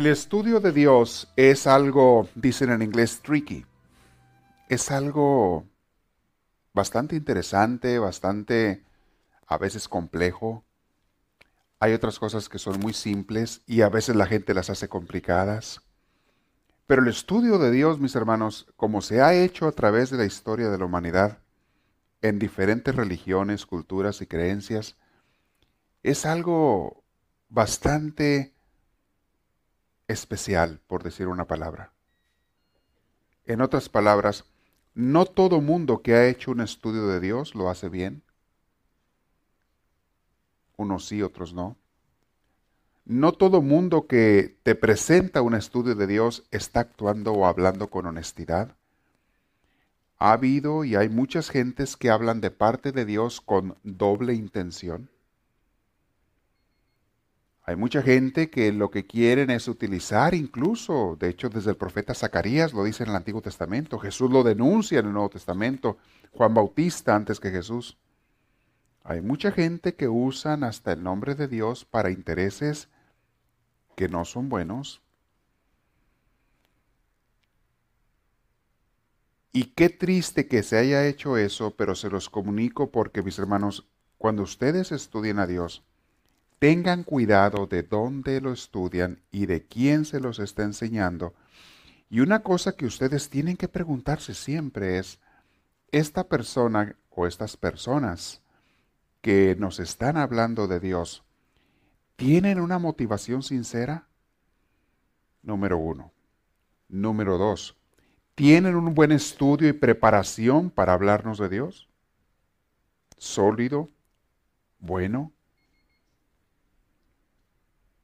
El estudio de Dios es algo, dicen en inglés, tricky. Es algo bastante interesante, bastante a veces complejo. Hay otras cosas que son muy simples y a veces la gente las hace complicadas. Pero el estudio de Dios, mis hermanos, como se ha hecho a través de la historia de la humanidad, en diferentes religiones, culturas y creencias, es algo bastante especial, por decir una palabra. En otras palabras, no todo mundo que ha hecho un estudio de Dios lo hace bien. Unos sí, otros no. No todo mundo que te presenta un estudio de Dios está actuando o hablando con honestidad. Ha habido y hay muchas gentes que hablan de parte de Dios con doble intención. Hay mucha gente que lo que quieren es utilizar incluso, de hecho desde el profeta Zacarías lo dice en el Antiguo Testamento, Jesús lo denuncia en el Nuevo Testamento, Juan Bautista antes que Jesús. Hay mucha gente que usan hasta el nombre de Dios para intereses que no son buenos. Y qué triste que se haya hecho eso, pero se los comunico porque mis hermanos, cuando ustedes estudien a Dios, tengan cuidado de dónde lo estudian y de quién se los está enseñando. Y una cosa que ustedes tienen que preguntarse siempre es, esta persona o estas personas que nos están hablando de Dios, ¿tienen una motivación sincera? Número uno. Número dos, ¿tienen un buen estudio y preparación para hablarnos de Dios? ¿Sólido? ¿Bueno?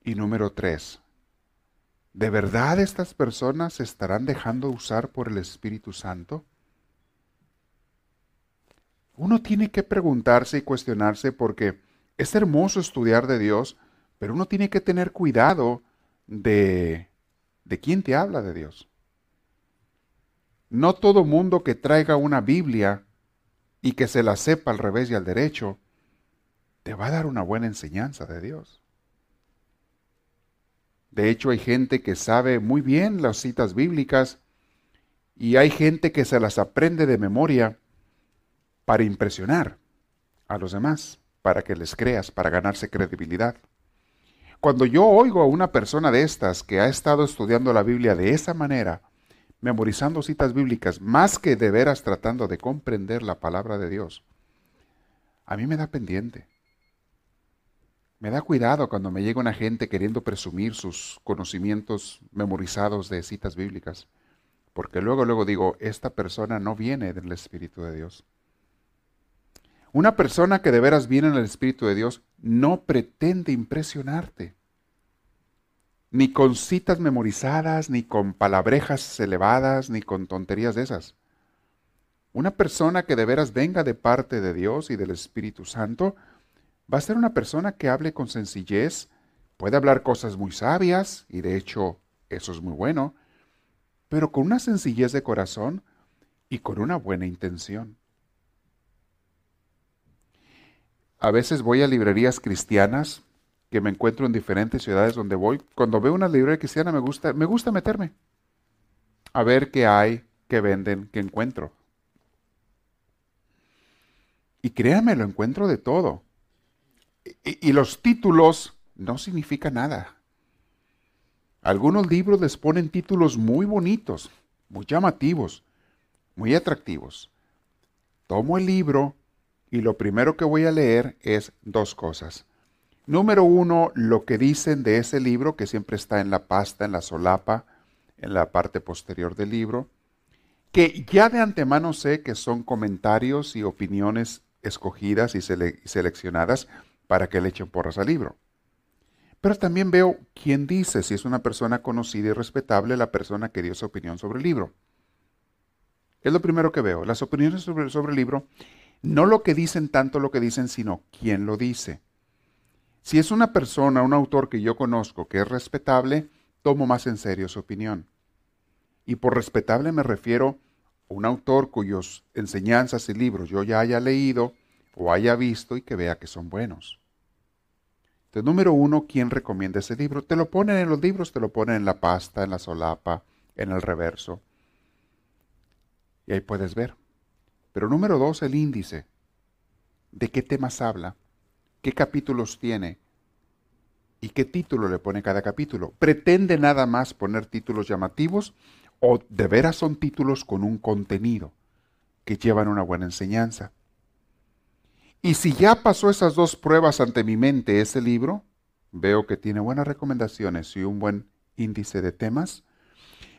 Y número tres, ¿de verdad estas personas se estarán dejando usar por el Espíritu Santo? Uno tiene que preguntarse y cuestionarse porque es hermoso estudiar de Dios, pero uno tiene que tener cuidado de, de quién te habla de Dios. No todo mundo que traiga una Biblia y que se la sepa al revés y al derecho, te va a dar una buena enseñanza de Dios. De hecho, hay gente que sabe muy bien las citas bíblicas y hay gente que se las aprende de memoria para impresionar a los demás, para que les creas, para ganarse credibilidad. Cuando yo oigo a una persona de estas que ha estado estudiando la Biblia de esa manera, memorizando citas bíblicas, más que de veras tratando de comprender la palabra de Dios, a mí me da pendiente. Me da cuidado cuando me llega una gente queriendo presumir sus conocimientos memorizados de citas bíblicas, porque luego, luego digo, esta persona no viene del Espíritu de Dios. Una persona que de veras viene en el Espíritu de Dios no pretende impresionarte, ni con citas memorizadas, ni con palabrejas elevadas, ni con tonterías de esas. Una persona que de veras venga de parte de Dios y del Espíritu Santo, va a ser una persona que hable con sencillez, puede hablar cosas muy sabias, y de hecho eso es muy bueno, pero con una sencillez de corazón y con una buena intención. A veces voy a librerías cristianas que me encuentro en diferentes ciudades donde voy. Cuando veo una librería cristiana me gusta, me gusta meterme a ver qué hay, qué venden, qué encuentro. Y créanme, lo encuentro de todo y, los títulos no significan nada. Algunos libros les ponen títulos muy bonitos, muy llamativos, muy atractivos. Tomo el libro y lo primero que voy a leer es dos cosas. Número uno, lo que dicen de ese libro, que siempre está en la pasta, en la solapa, en la parte posterior del libro, que ya de antemano sé que son comentarios y opiniones escogidas y seleccionadas para que le echen porras al libro. Pero también veo quién dice, si es una persona conocida y respetable, la persona que dio su opinión sobre el libro. Es lo primero que veo. Las opiniones sobre, sobre el libro, no lo que dicen tanto lo que dicen, sino quién lo dice. Si es una persona, un autor que yo conozco que es respetable, tomo más en serio su opinión. Y por respetable me refiero a un autor cuyos enseñanzas y libros yo ya haya leído o haya visto y que vea que son buenos. Entonces, número uno, ¿quién recomienda ese libro? Te lo ponen en los libros, te lo ponen en la pasta, en la solapa, en el reverso. Y ahí puedes ver. Pero número dos, el índice. ¿De qué temas habla? ¿Qué capítulos tiene? ¿Y qué título le pone cada capítulo? ¿Pretende nada más poner títulos llamativos o de veras son títulos con un contenido que llevan una buena enseñanza? Y si ya pasó esas dos pruebas ante mi mente ese libro, veo que tiene buenas recomendaciones y un buen índice de temas,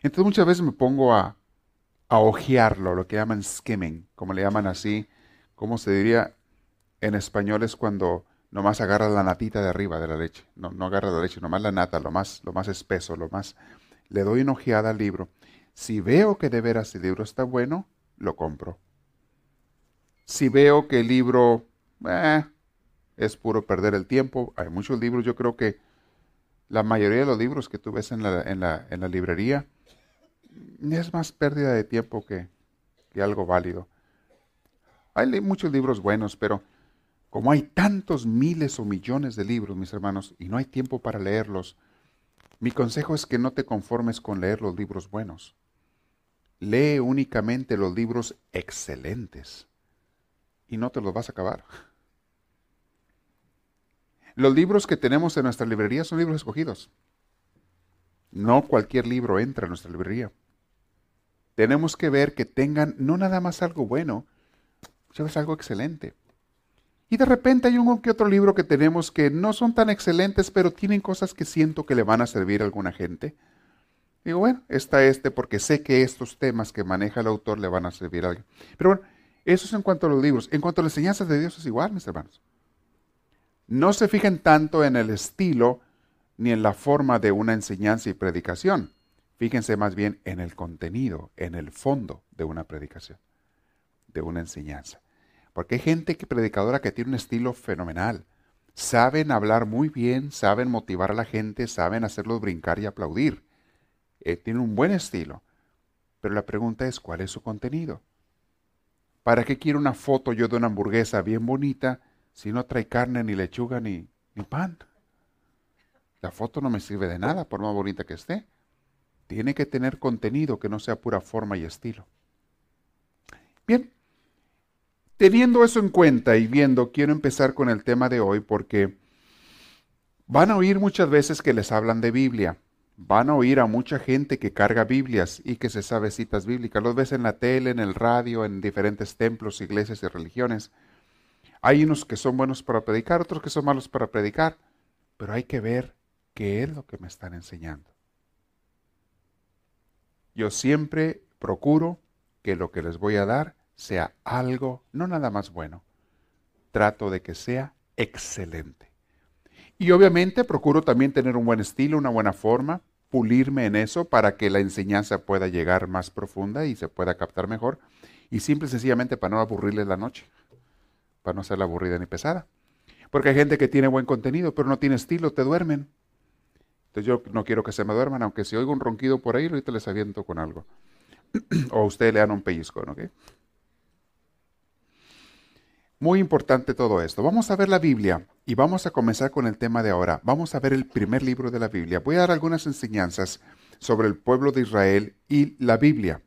entonces muchas veces me pongo a, a ojearlo, lo que llaman skimming, como le llaman así, ¿cómo se diría en español? Es cuando nomás agarra la natita de arriba de la leche. No, no agarra la leche, nomás la nata, lo más, lo más espeso, lo más. Le doy una ojeada al libro. Si veo que de veras el libro está bueno, lo compro. Si veo que el libro eh, es puro perder el tiempo, hay muchos libros, yo creo que la mayoría de los libros que tú ves en la, en la, en la librería es más pérdida de tiempo que, que algo válido. Hay muchos libros buenos, pero como hay tantos miles o millones de libros, mis hermanos, y no hay tiempo para leerlos, mi consejo es que no te conformes con leer los libros buenos. Lee únicamente los libros excelentes y no te los vas a acabar. Los libros que tenemos en nuestra librería son libros escogidos. No cualquier libro entra en nuestra librería. Tenemos que ver que tengan no nada más algo bueno, sino algo excelente. Y de repente hay un que otro libro que tenemos que no son tan excelentes, pero tienen cosas que siento que le van a servir a alguna gente. Digo, bueno, está este porque sé que estos temas que maneja el autor le van a servir a alguien. Pero bueno, eso es en cuanto a los libros. En cuanto a las enseñanzas de Dios es igual, mis hermanos. No se fijen tanto en el estilo ni en la forma de una enseñanza y predicación. Fíjense más bien en el contenido, en el fondo de una predicación, de una enseñanza. Porque hay gente que predicadora que tiene un estilo fenomenal. Saben hablar muy bien, saben motivar a la gente, saben hacerlos brincar y aplaudir. Eh, tienen un buen estilo. Pero la pregunta es, ¿cuál es su contenido? ¿Para qué quiero una foto yo de una hamburguesa bien bonita si no trae carne, ni lechuga, ni, ni pan? La foto no me sirve de nada, por más bonita que esté. Tiene que tener contenido que no sea pura forma y estilo. Bien, Teniendo eso en cuenta y viendo, quiero empezar con el tema de hoy porque van a oír muchas veces que les hablan de Biblia. Van a oír a mucha gente que carga Biblias y que se sabe citas bíblicas. Los ves en la tele, en el radio, en diferentes templos, iglesias y religiones. Hay unos que son buenos para predicar, otros que son malos para predicar. Pero hay que ver qué es lo que me están enseñando. Yo siempre procuro que lo que les voy a dar sea algo, no nada más bueno, trato de que sea excelente. Y obviamente procuro también tener un buen estilo, una buena forma, pulirme en eso para que la enseñanza pueda llegar más profunda y se pueda captar mejor. Y simple y sencillamente para no aburrirles la noche, para no ser aburrida ni pesada. Porque hay gente que tiene buen contenido, pero no tiene estilo, te duermen. Entonces yo no quiero que se me duerman, aunque si oigo un ronquido por ahí, ahorita les aviento con algo. o usted le dan un pellizco, ¿no? Muy importante todo esto. Vamos a ver la Biblia y vamos a comenzar con el tema de ahora. Vamos a ver el primer libro de la Biblia. Voy a dar algunas enseñanzas sobre el pueblo de Israel y la Biblia.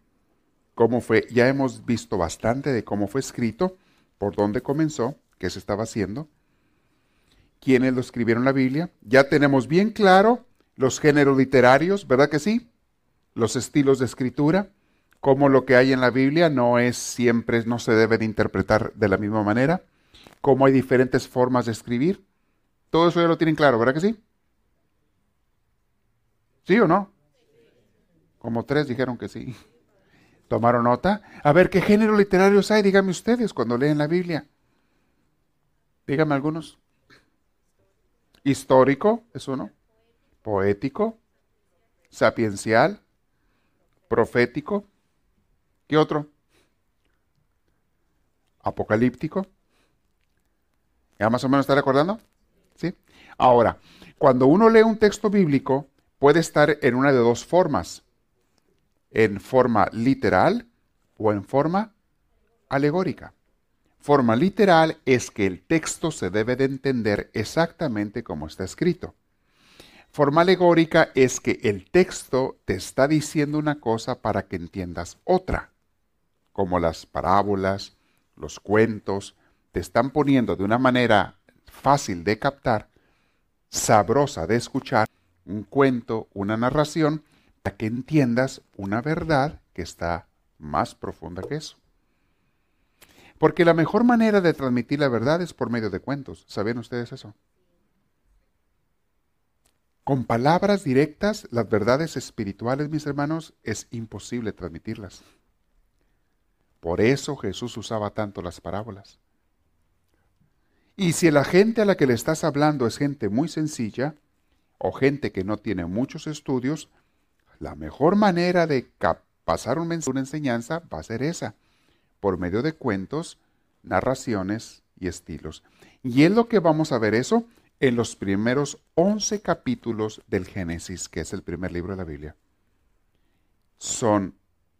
Cómo fue, ya hemos visto bastante de cómo fue escrito, por dónde comenzó, qué se estaba haciendo, quiénes lo escribieron la Biblia. Ya tenemos bien claro los géneros literarios, ¿verdad que sí? Los estilos de escritura cómo lo que hay en la Biblia no es siempre, no se debe de interpretar de la misma manera, cómo hay diferentes formas de escribir. Todo eso ya lo tienen claro, ¿verdad que sí? ¿Sí o no? Como tres dijeron que sí. ¿Tomaron nota? A ver, ¿qué género literarios hay? Díganme ustedes cuando leen la Biblia. Díganme algunos. Histórico es uno. Poético. Sapiencial. Profético. ¿Qué otro? Apocalíptico. ¿Ya más o menos está recordando? ¿Sí? Ahora, cuando uno lee un texto bíblico, puede estar en una de dos formas. En forma literal o en forma alegórica. Forma literal es que el texto se debe de entender exactamente como está escrito. Forma alegórica es que el texto te está diciendo una cosa para que entiendas otra, como las parábolas, los cuentos, te están poniendo de una manera fácil de captar, sabrosa de escuchar, un cuento, una narración, para que entiendas una verdad que está más profunda que eso. Porque la mejor manera de transmitir la verdad es por medio de cuentos. ¿Sabían ustedes eso? Con palabras directas, las verdades espirituales, mis hermanos, es imposible transmitirlas. Por eso Jesús usaba tanto las parábolas. Y si la gente a la que le estás hablando es gente muy sencilla o gente que no tiene muchos estudios, la mejor manera de pasar una enseñanza va a ser esa por medio de cuentos, narraciones y estilos. Y es lo que vamos a ver eso en los primeros 11 capítulos del Génesis, que es el primer libro de la Biblia. Son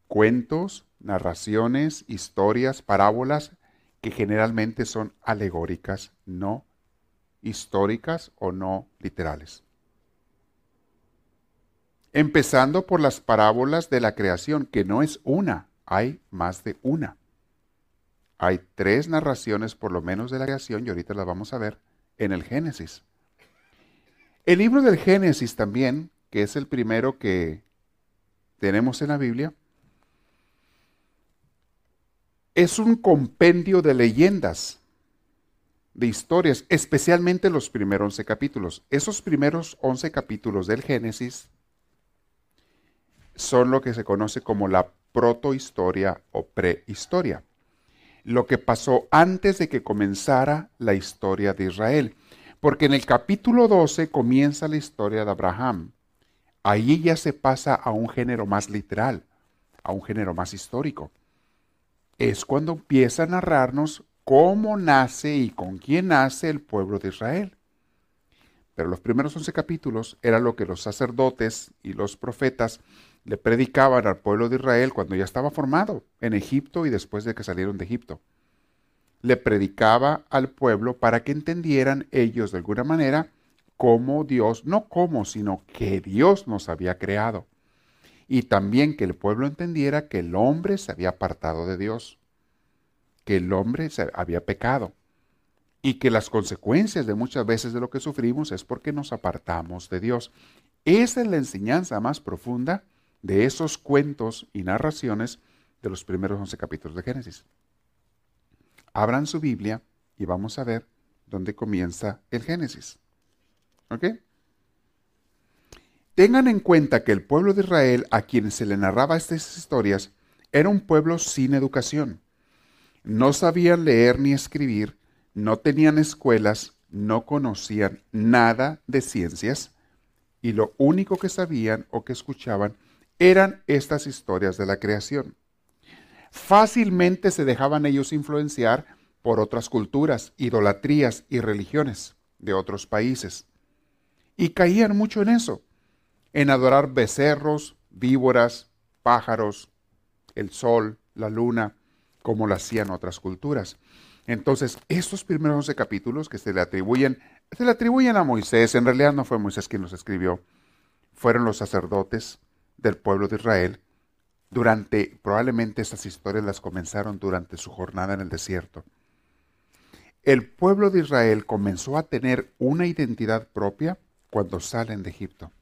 cuentos, narraciones, historias, parábolas que generalmente son alegóricas, no históricas o no literales. Empezando por las parábolas de la creación, que no es una, hay más de una. Hay tres narraciones por lo menos de la creación y ahorita las vamos a ver en el Génesis. El libro del Génesis también, que es el primero que tenemos en la Biblia, es un compendio de leyendas, de historias, especialmente los primeros 11 capítulos. Esos primeros 11 capítulos del Génesis son lo que se conoce como la protohistoria o prehistoria lo que pasó antes de que comenzara la historia de Israel. Porque en el capítulo 12 comienza la historia de Abraham. Ahí ya se pasa a un género más literal, a un género más histórico. Es cuando empieza a narrarnos cómo nace y con quién nace el pueblo de Israel. Pero los primeros 11 capítulos era lo que los sacerdotes y los profetas le predicaban al pueblo de Israel cuando ya estaba formado en Egipto y después de que salieron de Egipto. Le predicaba al pueblo para que entendieran ellos de alguna manera cómo Dios, no cómo, sino que Dios nos había creado. Y también que el pueblo entendiera que el hombre se había apartado de Dios, que el hombre se había pecado y que las consecuencias de muchas veces de lo que sufrimos es porque nos apartamos de Dios. Esa es la enseñanza más profunda de esos cuentos y narraciones de los primeros 11 capítulos de Génesis. Abran su Biblia y vamos a ver dónde comienza el Génesis. ¿Ok? Tengan en cuenta que el pueblo de Israel, a quien se le narraba estas historias, era un pueblo sin educación. No sabían leer ni escribir, no tenían escuelas, no conocían nada de ciencias, y lo único que sabían o que escuchaban eran estas historias de la creación. Fácilmente se dejaban ellos influenciar por otras culturas, idolatrías y religiones de otros países. Y caían mucho en eso, en adorar becerros, víboras, pájaros, el sol, la luna, como lo hacían otras culturas. Entonces, estos primeros 11 capítulos que se le atribuyen, se le atribuyen a Moisés, en realidad no fue Moisés quien los escribió, fueron los sacerdotes, del pueblo de Israel durante, probablemente estas historias las comenzaron durante su jornada en el desierto. El pueblo de Israel comenzó a tener una identidad propia cuando salen de Egipto.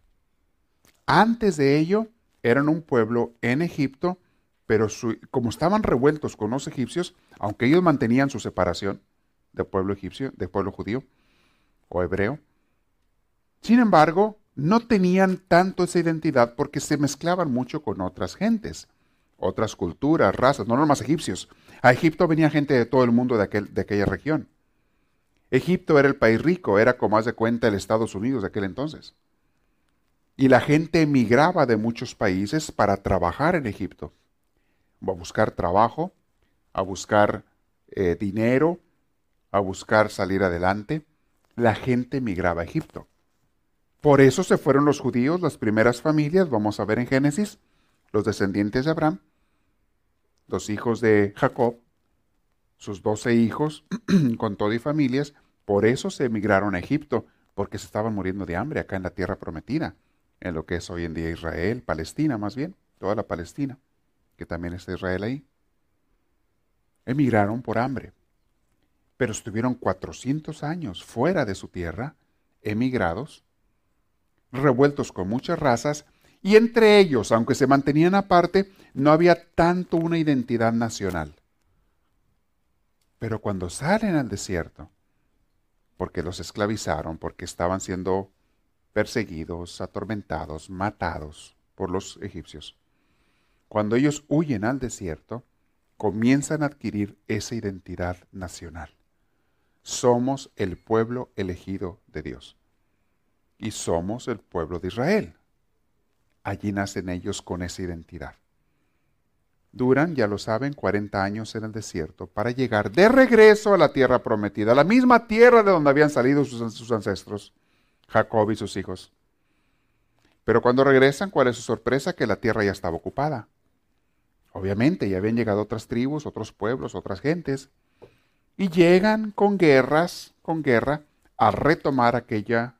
Antes de ello, eran un pueblo en Egipto, pero como estaban revueltos con los egipcios, aunque ellos mantenían su separación del pueblo egipcio, del pueblo judío o hebreo, sin embargo, no tenían tanto esa identidad porque se mezclaban mucho con otras gentes, otras culturas, razas, no más egipcios. A Egipto venía gente de todo el mundo de, de aquella región. Egipto era el país rico, era como hace cuenta el Estados Unidos de aquel entonces. Y la gente emigraba de muchos países para trabajar en Egipto, a buscar trabajo, a buscar eh, dinero, a buscar salir adelante. La gente emigraba a Egipto. Por eso se fueron los judíos, las primeras familias, vamos a ver en Génesis, los descendientes de Abraham, los hijos de Jacob, sus doce hijos, con todo y familias, por eso se emigraron a Egipto, porque se estaban muriendo de hambre acá en la tierra prometida, en lo que es hoy en día Israel, Palestina más bien, toda la Palestina, que también está Israel ahí. Emigraron por hambre, pero estuvieron 400 años fuera de su tierra, emigrados, revueltos con muchas razas, y entre ellos, aunque se mantenían aparte, no había tanto una identidad nacional. Pero cuando salen al desierto, porque los esclavizaron, porque estaban siendo perseguidos, atormentados, matados por los egipcios, cuando ellos huyen al desierto, comienzan a adquirir esa identidad nacional. Somos el pueblo elegido de Dios. Y somos el pueblo de Israel. Allí nacen ellos con esa identidad. Duran, ya lo saben, 40 años en el desierto para llegar de regreso a la tierra prometida, la misma tierra de donde habían salido sus, ancestros, Jacob y sus hijos. Pero cuando regresan, ¿cuál es su sorpresa? Que la tierra ya estaba ocupada. Obviamente, ya habían llegado otras tribus, otros pueblos, otras gentes, y llegan con guerras, con guerra, a retomar aquella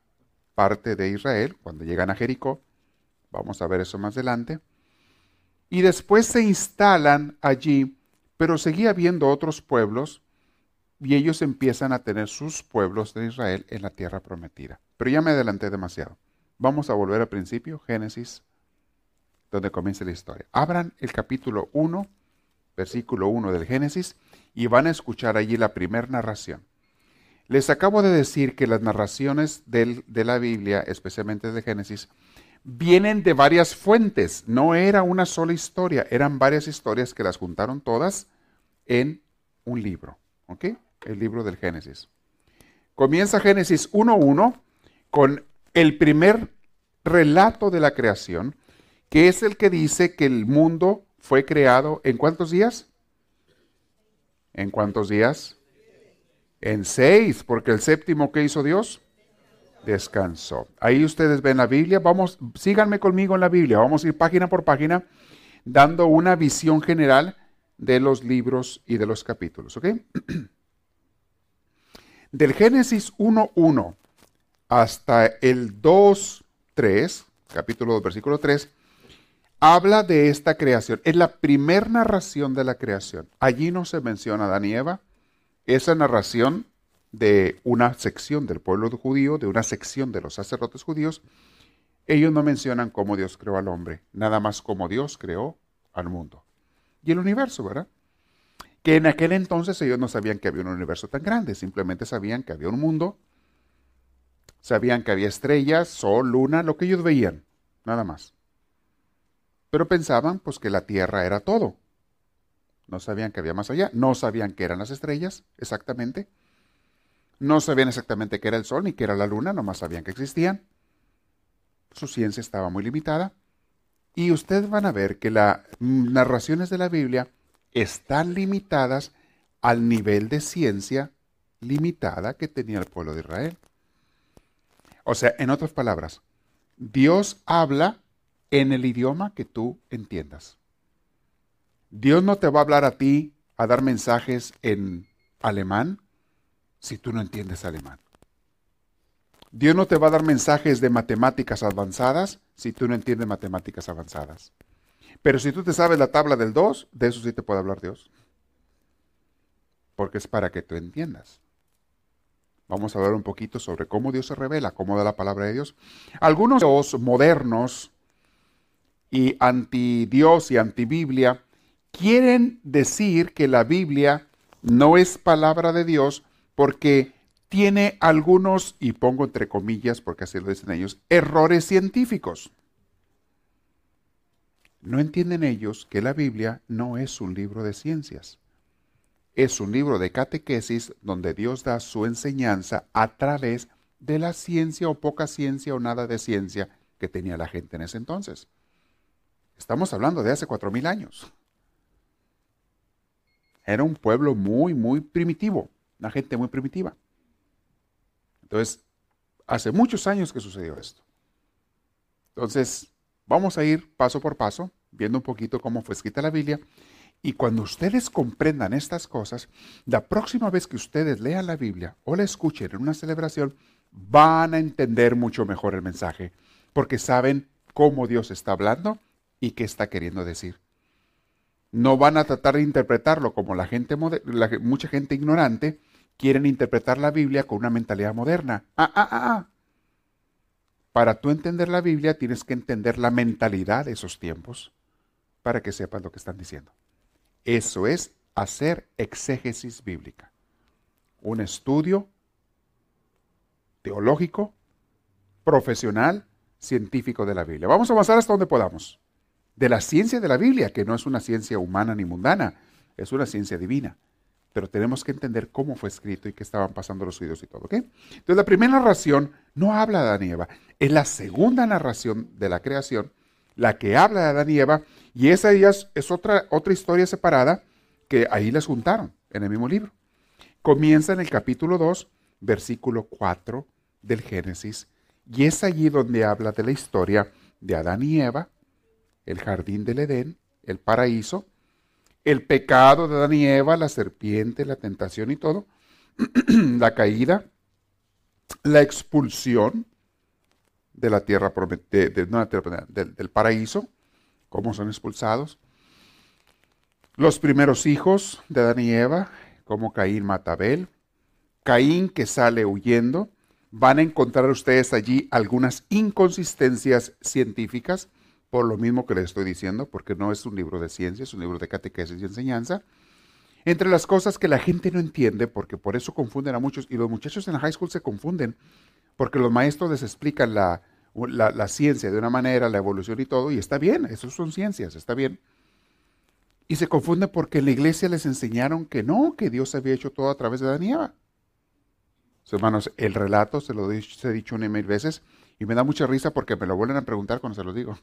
parte de Israel, cuando llegan a Jericó. Vamos a ver eso más adelante y después se instalan allí, pero seguía habiendo otros pueblos y ellos empiezan a tener sus pueblos de Israel en la tierra prometida. Pero ya me adelanté demasiado. Vamos a volver al principio, Génesis, donde comienza la historia. Abran el capítulo 1, versículo 1 del Génesis, y van a escuchar allí la primera narración. Les acabo de decir que las narraciones de la Biblia, especialmente de Génesis, vienen de varias fuentes, no era una sola historia, eran varias historias que las juntaron todas en un libro, ¿ok? El libro del Génesis. Comienza Génesis 1.1 con el primer relato de la creación, que es el que dice que el mundo fue creado en cuántos días? ¿En cuántos días? En seis, porque el séptimo que hizo Dios descansó. Ahí ustedes ven la Biblia. Vamos, síganme conmigo en la Biblia. Vamos a ir página por página dando una visión general de los libros y de los capítulos. ¿Ok? Del Génesis 1.1 hasta el 2.3, capítulo 2, versículo 3, habla de esta creación. Es la primer narración de la creación. Allí no se menciona a Adán y Eva. Esa narración de una sección del pueblo judío, de una sección de los sacerdotes judíos, ellos no mencionan cómo Dios creó al hombre, nada más como Dios creó al mundo. Y el universo, ¿verdad? Que en aquel entonces ellos no sabían que había un universo tan grande, simplemente sabían que había un mundo, sabían que había estrellas, sol, luna, lo que ellos veían, nada más. Pero pensaban pues que la Tierra era todo. No sabían que había más allá, no sabían que eran las estrellas exactamente, no sabían exactamente qué era el Sol ni qué era la Luna, nomás sabían que existían. Su ciencia estaba muy limitada. Y ustedes van a ver que las narraciones de la Biblia están limitadas al nivel de ciencia limitada que tenía el pueblo de Israel. O sea, en otras palabras, Dios habla en el idioma que tú entiendas. Dios no te va a hablar a ti a dar mensajes en alemán si tú no entiendes alemán. Dios no te va a dar mensajes de matemáticas avanzadas si tú no entiendes matemáticas avanzadas. Pero si tú te sabes la tabla del 2, de eso sí te puede hablar Dios. Porque es para que tú entiendas. Vamos a hablar un poquito sobre cómo Dios se revela, cómo da la palabra de Dios. Algunos modernos y anti Dios y anti Biblia quieren decir que la Biblia no es palabra de Dios porque tiene algunos, y pongo entre comillas porque así lo dicen ellos, errores científicos. No entienden ellos que la Biblia no es un libro de ciencias. es un libro de catequesis donde Dios da su enseñanza a través de la ciencia o poca ciencia o nada de ciencia que tenía la gente en ese entonces. Estamos hablando de hace cuatro mil años. Era un pueblo muy, muy primitivo, una gente muy primitiva. Entonces, hace muchos años que sucedió esto. Entonces, vamos a ir paso por paso, viendo un poquito cómo fue escrita la Biblia. Y cuando ustedes comprendan estas cosas, la próxima vez que ustedes lean la Biblia o la escuchen en una celebración, van a entender mucho mejor el mensaje, porque saben cómo Dios está hablando y qué está queriendo decir. No van a tratar de interpretarlo como la gente, mucha gente ignorante quieren interpretar la Biblia con una mentalidad moderna. Ah, ah, ah, ah. Para tú entender la Biblia tienes que entender la mentalidad de esos tiempos para que sepas lo que están diciendo. Eso es hacer exégesis bíblica. Un estudio teológico, profesional, científico de la Biblia. Vamos a avanzar hasta donde podamos. De la ciencia de la Biblia, que no es una ciencia humana ni mundana, es una ciencia divina. Pero tenemos que entender cómo fue escrito y qué estaban pasando los judíos y todo. ¿ok? Entonces, la primera narración no habla de Adán y Eva. Es la segunda narración de la creación, la que habla de Adán y Eva. Y esa es otra, otra historia separada que ahí les juntaron en el mismo libro. Comienza en el capítulo 2, versículo 4 del Génesis. Y es allí donde habla de la historia de Adán y Eva, el jardín del Edén, el paraíso, el pecado de Adán y Eva, la serpiente, la tentación y todo, la caída, la expulsión de la tierra, del, paraíso, cómo son expulsados, los primeros hijos de Adán y Eva, como Caín mata Abel, Caín que sale huyendo, van a encontrar ustedes allí algunas inconsistencias científicas, por lo mismo que les estoy diciendo, porque no es un libro de ciencia, es un libro de catequesis y enseñanza. Entre las cosas que la gente no entiende, porque por eso confunden a muchos, y los muchachos en la high school se confunden, porque los maestros les explican la, la, ciencia de una manera, la evolución y todo, y está bien, eso son ciencias, está bien. Y se confunde porque en la iglesia les enseñaron que no, que Dios había hecho todo a través de Daniela hermanos, el relato se lo he dicho una y mil veces y me da mucha risa porque me lo vuelven a preguntar cuando se lo digo.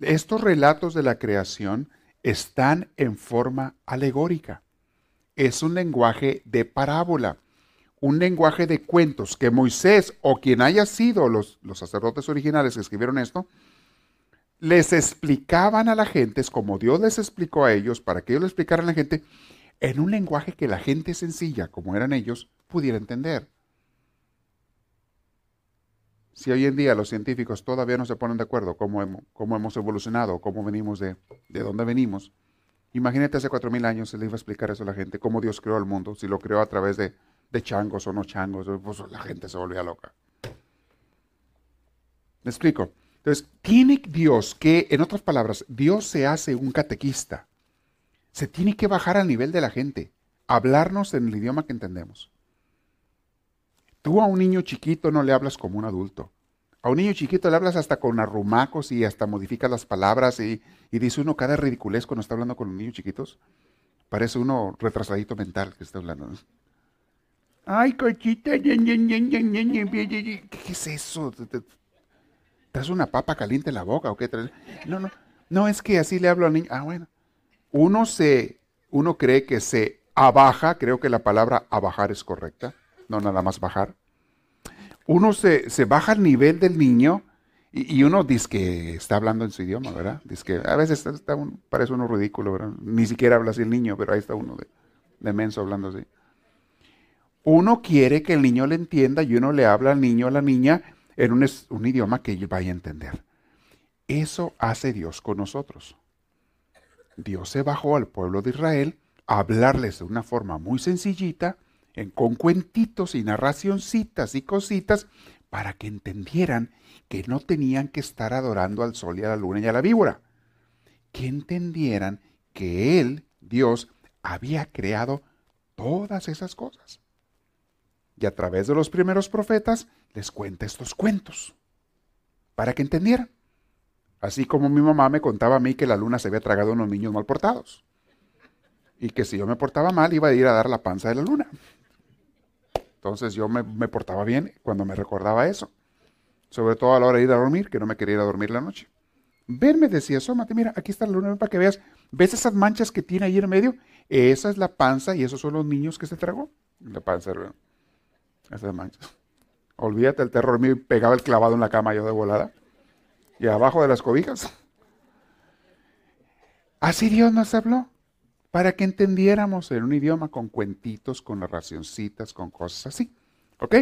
Estos relatos de la creación están en forma alegórica. Es un lenguaje de parábola, un lenguaje de cuentos que Moisés o quien haya sido los, sacerdotes originales que escribieron esto, les explicaban a la gente, es como Dios les explicó a ellos, para que ellos le explicaran a la gente, en un lenguaje que la gente sencilla, como eran ellos, pudiera entender. Si hoy en día los científicos todavía no se ponen de acuerdo cómo hemos, cómo hemos evolucionado, cómo venimos de, de dónde venimos, imagínate hace cuatro mil años se le iba a explicar eso a la gente, cómo Dios creó el mundo, si lo creó a través de, de changos o no changos, pues la gente se volvía loca. ¿Me explico? Entonces, tiene Dios que, en otras palabras, Dios se hace un catequista. Se tiene que bajar al nivel de la gente, hablarnos en el idioma que entendemos. Tú a un niño chiquito no le hablas como un adulto. A un niño chiquito le hablas hasta con arrumacos y hasta modificas las palabras y, dice uno cada ridiculez cuando está hablando con los niños chiquitos. Parece uno retrasadito mental que está hablando. Ay, cochita, ¿qué es eso? ¿Traes una papa caliente en la boca o qué? No, no, no es que así le hablo al niño. Ah, bueno. Uno se, uno cree que se abaja, creo que la palabra abajar es correcta no nada más bajar. Uno se, baja al nivel del niño y, uno dice que está hablando en su idioma, ¿verdad? Dice que a veces está, parece uno ridículo, ¿verdad? Ni siquiera habla así el niño, pero ahí está uno de, de menso hablando así. Uno quiere que el niño le entienda y uno le habla al niño o a la niña en un, un idioma que vaya a entender. Eso hace Dios con nosotros. Dios se bajó al pueblo de Israel a hablarles de una forma muy sencillita con cuentitos y narracioncitas y cositas para que entendieran que no tenían que estar adorando al sol y a la luna y a la víbora, que entendieran que Él, Dios, había creado todas esas cosas. Y a través de los primeros profetas les cuenta estos cuentos, para que entendieran. Así como mi mamá me contaba a mí que la luna se había tragado a unos niños mal portados. Y que si yo me portaba mal, iba a ir a dar la panza de la luna. Entonces yo me, portaba bien cuando me recordaba eso. Sobre todo a la hora de ir a dormir, que no me quería ir a dormir la noche. Ven, me decía, asómate, mira, aquí está la luna, para que veas. ¿Ves esas manchas que tiene ahí en medio? Esa es la panza y esos son los niños que se tragó. La panza, esas manchas. Olvídate el terror mío pegaba el clavado en la cama yo de volada. Y abajo de las cobijas. Así Dios nos habló. Para que entendiéramos en un idioma con cuentitos, con narracioncitas, con cosas así. ¿Ok?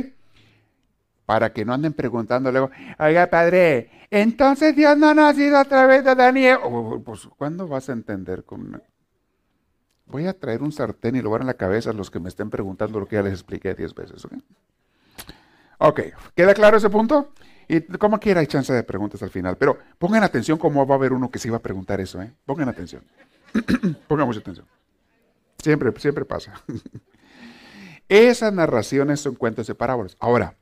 Para que no anden preguntando luego, oiga padre, entonces Dios no ha nacido a través de Daniel. pues, ¿cuándo vas a entender con Voy a traer un sartén y lo voy en la cabeza a los que me estén preguntando lo que ya les expliqué diez veces. Ok, ¿queda claro ese punto? Y como quiera hay chance de preguntas al final, pero pongan atención cómo va a haber uno que se iba a preguntar eso, ¿eh? Pongan atención. pongan mucha atención. Siempre, siempre pasa. Esas narraciones son cuentos de parábolas. Ahora,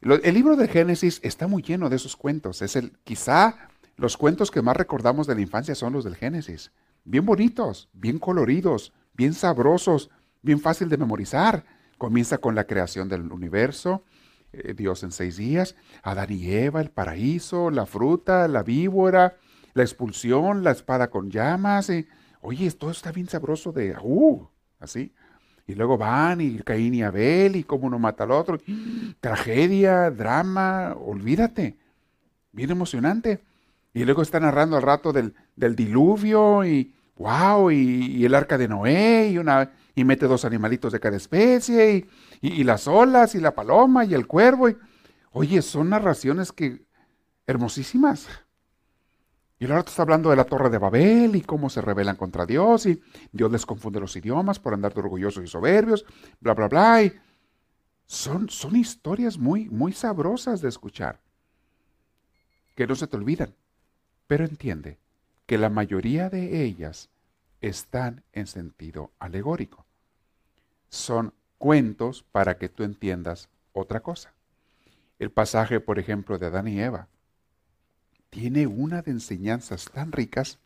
el libro de Génesis está muy lleno de esos cuentos. Es el, quizá los cuentos que más recordamos de la infancia son los del Génesis. Bien bonitos, bien coloridos, bien sabrosos, bien fácil de memorizar. Comienza con la creación del universo, eh, Dios en seis días, Adán y Eva, el paraíso, la fruta, la víbora, la expulsión, la espada con llamas. Oye, esto está bien sabroso de, uh, así. Y luego van y Caín y Abel y cómo uno mata al otro. Tragedia, drama, olvídate. Bien emocionante. Y luego está narrando al rato del, del diluvio y, wow, y, el arca de Noé y, una, y mete dos animalitos de cada especie y, y, las olas y la paloma y el cuervo. Y, oye, son narraciones que hermosísimas. Y ahora está hablando de la torre de Babel y cómo se rebelan contra Dios y Dios les confunde los idiomas por andar de orgullosos y soberbios, bla, bla, bla. Y son, son historias muy, muy sabrosas de escuchar, que no se te olvidan. Pero entiende que la mayoría de ellas están en sentido alegórico. Son cuentos para que tú entiendas otra cosa. El pasaje, por ejemplo, de Adán y Eva tiene una de enseñanzas tan ricas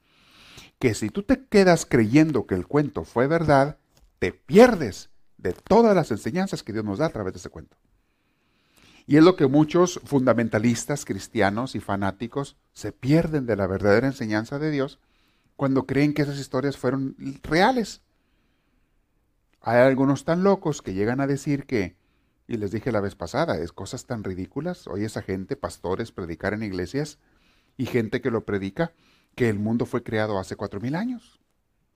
que si tú te quedas creyendo que el cuento fue verdad, te pierdes de todas las enseñanzas que Dios nos da a través de ese cuento. Y es lo que muchos fundamentalistas cristianos y fanáticos se pierden de la verdadera enseñanza de Dios cuando creen que esas historias fueron reales. Hay algunos tan locos que llegan a decir que, y les dije la vez pasada, es cosas tan ridículas, oye esa gente, pastores, predicar en iglesias y gente que lo predica, que el mundo fue creado hace cuatro mil años,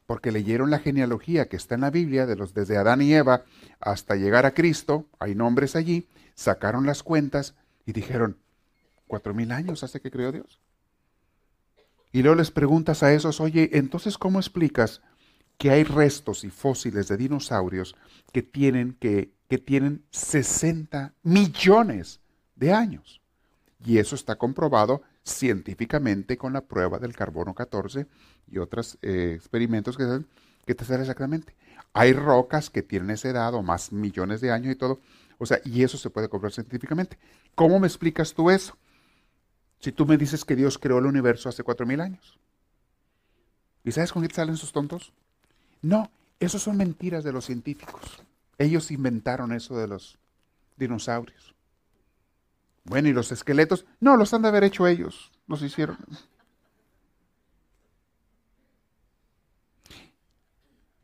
porque leyeron la genealogía que está en la Biblia, de los desde Adán y Eva hasta llegar a Cristo, hay nombres allí, sacaron las cuentas y dijeron, cuatro mil años hace que creó Dios. Y luego les preguntas a esos, oye, entonces ¿cómo explicas que hay restos y fósiles de dinosaurios que tienen, que, que tienen 60 millones de años. Y eso está comprobado científicamente con la prueba del carbono 14 y otros eh, experimentos que, que te salen exactamente. Hay rocas que tienen esa edad o más millones de años y todo. O sea, y eso se puede comprobar científicamente. ¿Cómo me explicas tú eso? Si tú me dices que Dios creó el universo hace cuatro mil años. ¿Y sabes con qué salen esos tontos? No, eso son mentiras de los científicos. Ellos inventaron eso de los dinosaurios. Bueno, ¿y los esqueletos? No, los han de haber hecho ellos. Los hicieron.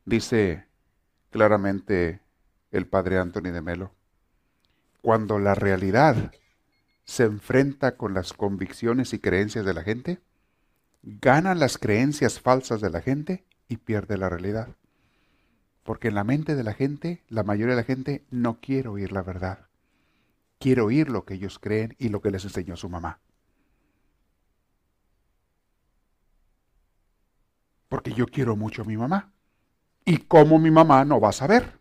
Dice claramente el padre Anthony de Melo, cuando la realidad se enfrenta con las convicciones y creencias de la gente, ganan las creencias falsas de la gente y pierde la realidad. Porque en la mente de la gente, la mayoría de la gente no quiere oír la verdad. Quiere oír lo que ellos creen y lo que les enseñó su mamá. Porque yo quiero mucho a mi mamá. ¿Y cómo mi mamá no va a saber?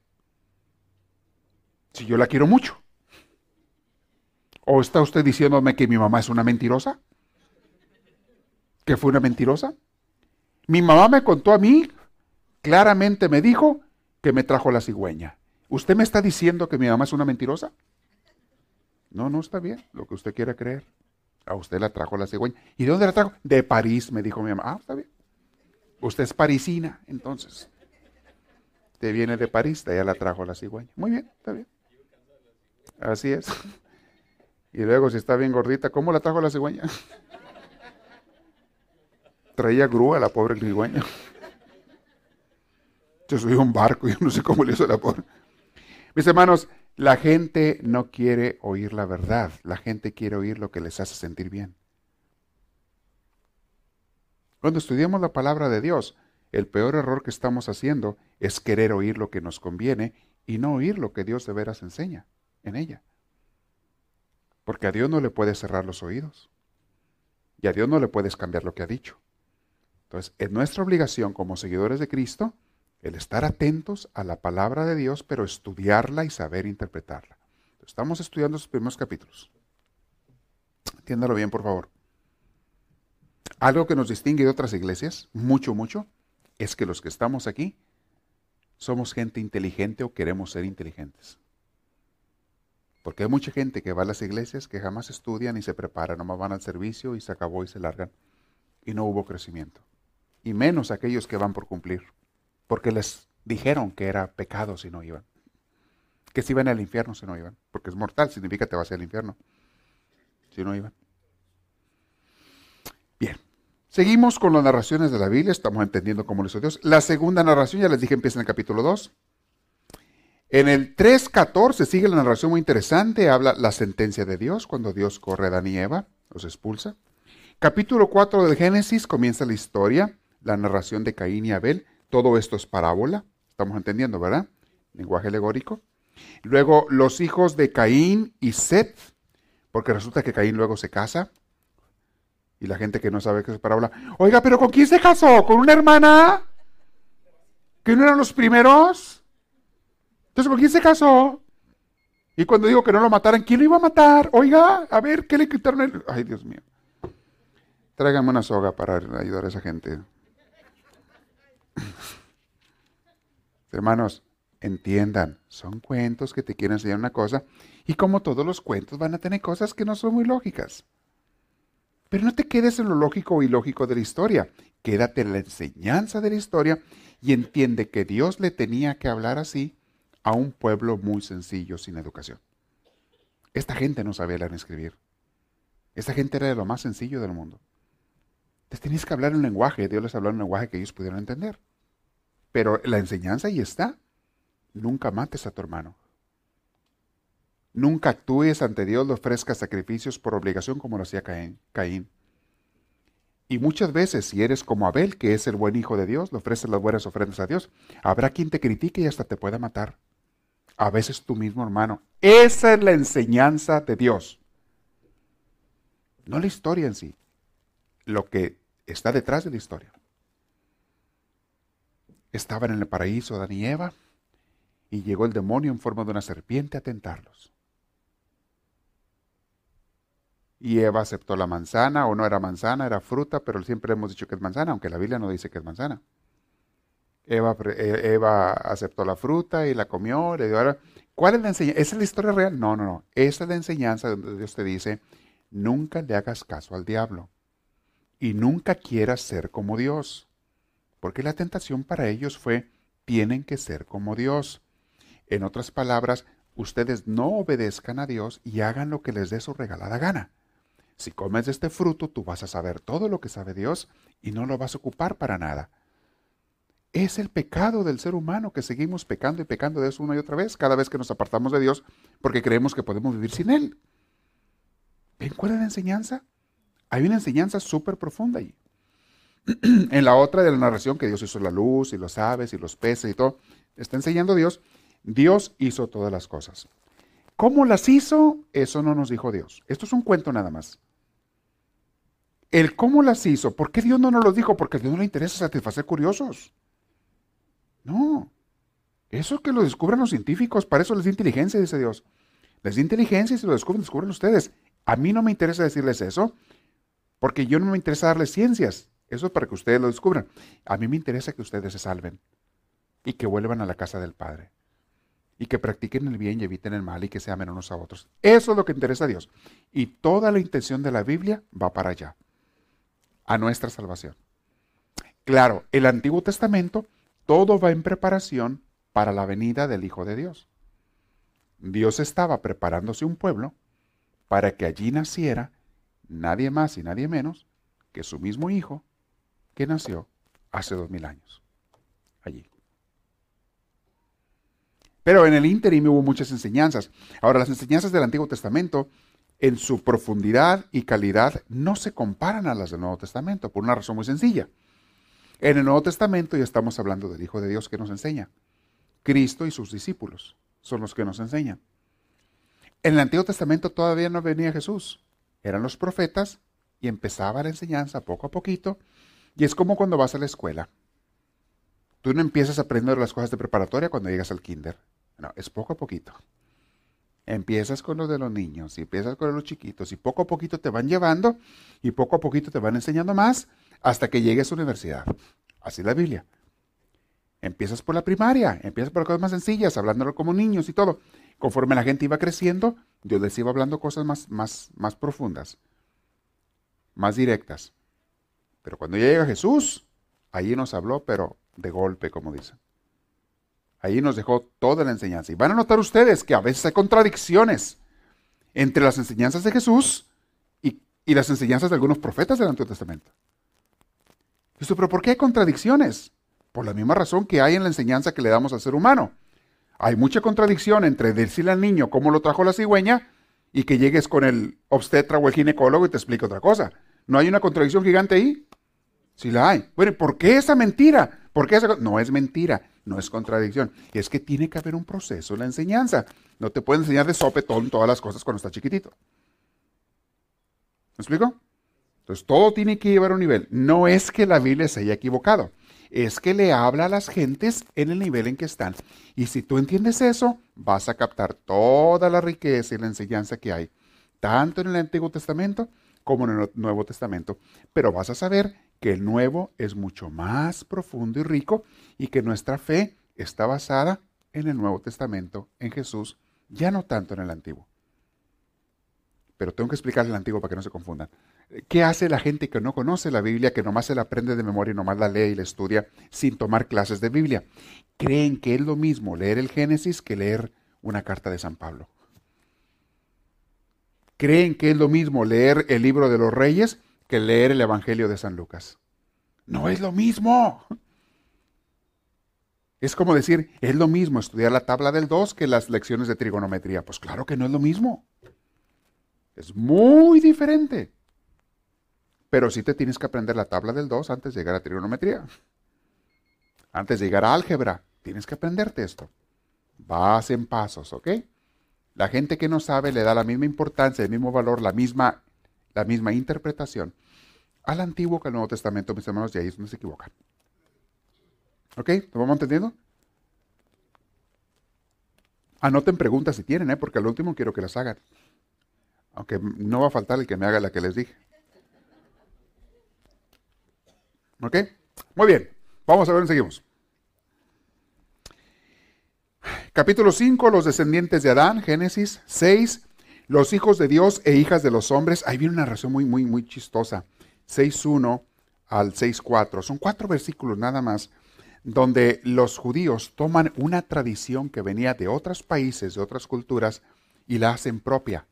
Si yo la quiero mucho. ¿O está usted diciéndome que mi mamá es una mentirosa? ¿Que fue una mentirosa? Mi mamá me contó a mí, claramente me dijo que me trajo la cigüeña. ¿Usted me está diciendo que mi mamá es una mentirosa? No, no está bien, lo que usted quiera creer. A usted la trajo la cigüeña. ¿Y de dónde la trajo? De París, me dijo mi mamá. Ah, está bien. Usted es parisina, entonces. Te viene de París, de allá la trajo la cigüeña. Muy bien, está bien. Así es. Y luego, si está bien gordita, ¿cómo la trajo la cigüeña? Traía grúa la pobre cigüeña. Yo soy un barco, yo no sé cómo le hizo la pobre. Mis hermanos, la gente no quiere oír la verdad, la gente quiere oír lo que les hace sentir bien. Cuando estudiamos la palabra de Dios, el peor error que estamos haciendo es querer oír lo que nos conviene y no oír lo que Dios de veras enseña en ella. Porque a Dios no le puedes cerrar los oídos. Y a Dios no le puedes cambiar lo que ha dicho. Entonces, es nuestra obligación como seguidores de Cristo el estar atentos a la palabra de Dios, pero estudiarla y saber interpretarla. Estamos estudiando los primeros capítulos. Entiéndalo bien, por favor. Algo que nos distingue de otras iglesias, mucho, mucho, es que los que estamos aquí somos gente inteligente o queremos ser inteligentes. Porque hay mucha gente que va a las iglesias que jamás estudian y se preparan, nomás van al servicio y se acabó y se largan. Y no hubo crecimiento. Y menos aquellos que van por cumplir porque les dijeron que era pecado si no iban. Que si iban al infierno si no iban. Porque es mortal, significa te vas al infierno. Si no iban. Bien. Seguimos con las narraciones de la Biblia. Estamos entendiendo cómo lo hizo Dios. La segunda narración, ya les dije, empieza en el capítulo 2. En el 3.14 sigue la narración muy interesante. Habla la sentencia de Dios cuando Dios corre a Adán y Eva, los expulsa. Capítulo 4 del Génesis comienza la historia, la narración de Caín y Abel. Todo esto es parábola, estamos entendiendo, ¿verdad? Lenguaje alegórico. Luego los hijos de Caín y Set, porque resulta que Caín luego se casa. Y la gente que no sabe qué es parábola, oiga, pero ¿con quién se casó? ¿Con una hermana? ¿Que no eran los primeros? Entonces, ¿con quién se casó? Y cuando digo que no lo mataran, ¿quién lo iba a matar? Oiga, a ver, ¿qué le quitaron? El... Ay, Dios mío. Tráigame una soga para ayudar a esa gente. Hermanos, entiendan, son cuentos que te quieren enseñar una cosa y como todos los cuentos van a tener cosas que no son muy lógicas. Pero no te quedes en lo lógico o ilógico de la historia, quédate en la enseñanza de la historia y entiende que Dios le tenía que hablar así a un pueblo muy sencillo sin educación. Esta gente no sabía leer ni escribir. Esta gente era de lo más sencillo del mundo. Les tenías que hablar un lenguaje, Dios les habló un lenguaje que ellos pudieran entender. Pero la enseñanza ahí está. Nunca mates a tu hermano. Nunca actúes ante Dios, le ofrezcas sacrificios por obligación como lo hacía Caín. Y muchas veces, si eres como Abel, que es el buen hijo de Dios, le ofreces las buenas ofrendas a Dios, habrá quien te critique y hasta te pueda matar. A veces tu mismo hermano. Esa es la enseñanza de Dios. No la historia en sí, lo que está detrás de la historia estaban en el paraíso Adán y Eva y llegó el demonio en forma de una serpiente a tentarlos. Y Eva aceptó la manzana, o no era manzana, era fruta, pero siempre hemos dicho que es manzana, aunque la Biblia no dice que es manzana. Eva, eh, Eva aceptó la fruta y la comió. ¿Cuál es la enseñanza? ¿Esa es la historia real? No, no, no. Esa es la enseñanza donde Dios te dice, nunca le hagas caso al diablo y nunca quieras ser como Dios porque la tentación para ellos fue, tienen que ser como Dios. En otras palabras, ustedes no obedezcan a Dios y hagan lo que les dé su regalada gana. Si comes de este fruto, tú vas a saber todo lo que sabe Dios y no lo vas a ocupar para nada. Es el pecado del ser humano que seguimos pecando y pecando de eso una y otra vez, cada vez que nos apartamos de Dios, porque creemos que podemos vivir sin Él. ¿Ven cuál es la enseñanza? Hay una enseñanza súper profunda ahí. en la otra de la narración, que Dios hizo la luz y los aves y los peces y todo, está enseñando Dios, Dios hizo todas las cosas. ¿Cómo las hizo? Eso no nos dijo Dios. Esto es un cuento nada más. El cómo las hizo, ¿por qué Dios no nos lo dijo? Porque a Dios no le interesa satisfacer curiosos. No. Eso que lo descubran los científicos, para eso les da inteligencia, dice Dios. Les da inteligencia y si lo descubren, descubren ustedes. A mí no me interesa decirles eso, porque yo no me interesa darles ciencias. Eso es para que ustedes lo descubran. A mí me interesa que ustedes se salven y que vuelvan a la casa del Padre. Y que practiquen el bien y eviten el mal y que se amen unos a otros. Eso es lo que interesa a Dios. Y toda la intención de la Biblia va para allá, a nuestra salvación. Claro, el Antiguo Testamento, todo va en preparación para la venida del Hijo de Dios. Dios estaba preparándose un pueblo para que allí naciera nadie más y nadie menos que su mismo Hijo que nació hace dos mil años. Allí. Pero en el ínterim hubo muchas enseñanzas. Ahora, las enseñanzas del Antiguo Testamento, en su profundidad y calidad, no se comparan a las del Nuevo Testamento, por una razón muy sencilla. En el Nuevo Testamento ya estamos hablando del Hijo de Dios que nos enseña. Cristo y sus discípulos son los que nos enseñan. En el Antiguo Testamento todavía no venía Jesús. Eran los profetas y empezaba la enseñanza poco a poquito. Y es como cuando vas a la escuela. Tú no empiezas a aprender las cosas de preparatoria cuando llegas al kinder. No, es poco a poquito. Empiezas con los de los niños y empiezas con los chiquitos y poco a poquito te van llevando y poco a poquito te van enseñando más hasta que llegues a la universidad. Así es la Biblia. Empiezas por la primaria, empiezas por cosas más sencillas, hablándolo como niños y todo. Conforme la gente iba creciendo, Dios les iba hablando cosas más, más, más profundas, más directas. Pero cuando ya llega Jesús, allí nos habló, pero de golpe, como dicen. Ahí nos dejó toda la enseñanza. Y van a notar ustedes que a veces hay contradicciones entre las enseñanzas de Jesús y, las enseñanzas de algunos profetas del Antiguo Testamento. pero ¿por qué hay contradicciones? Por la misma razón que hay en la enseñanza que le damos al ser humano. Hay mucha contradicción entre decirle al niño cómo lo trajo la cigüeña y que llegues con el obstetra o el ginecólogo y te explique otra cosa. ¿No hay una contradicción gigante ahí? Sí la hay. Bueno, ¿por qué esa mentira? ¿Por qué esa... No es mentira no es contradicción. Es que tiene que haber un proceso en la enseñanza. No te pueden enseñar de sopetón todas las cosas cuando está chiquitito. ¿Me explico? Entonces todo tiene que llevar a un nivel. No es que la Biblia se haya equivocado, es que le habla a las gentes en el nivel en que están. Y si tú entiendes eso, vas a captar toda la riqueza y la enseñanza que hay, tanto en el Antiguo Testamento como en el Nuevo Testamento. Pero vas a saber que el nuevo es mucho más profundo y rico y que nuestra fe está basada en el Nuevo Testamento, en Jesús, ya no tanto en el Antiguo. Pero tengo que explicarle el Antiguo para que no se confundan. ¿Qué hace la gente que no conoce la Biblia, que nomás se la aprende de memoria y nomás la lee y la estudia sin tomar clases de Biblia? Creen que es lo mismo leer el Génesis que leer una carta de San Pablo. Creen que es lo mismo leer el libro de los reyes que leer el Evangelio de San Lucas. No es lo mismo. Es como decir, es lo mismo estudiar la tabla del 2 que las lecciones de trigonometría. Pues claro que no es lo mismo. Es muy diferente. Pero sí te tienes que aprender la tabla del 2 antes de llegar a trigonometría. Antes de llegar a álgebra, tienes que aprenderte esto. Vas en pasos, ¿ok? La gente que no sabe le da la misma importancia, el mismo valor, la misma, la misma interpretación al Antiguo que al Nuevo Testamento, mis hermanos, y ahí es donde se equivocan. ¿Ok? ¿Lo vamos entendiendo? Anoten preguntas si tienen, ¿eh? porque al último quiero que las hagan. Aunque no va a faltar el que me haga la que les dije. ¿Ok? Muy bien. Vamos a ver, seguimos. Capítulo 5, los descendientes de Adán, Génesis 6, los hijos de Dios e hijas de los hombres. Ahí viene una razón muy, muy, muy chistosa. 6.1 al 6.4. Son cuatro versículos nada más, donde los judíos toman una tradición que venía de otros países, de otras culturas, y la hacen propia.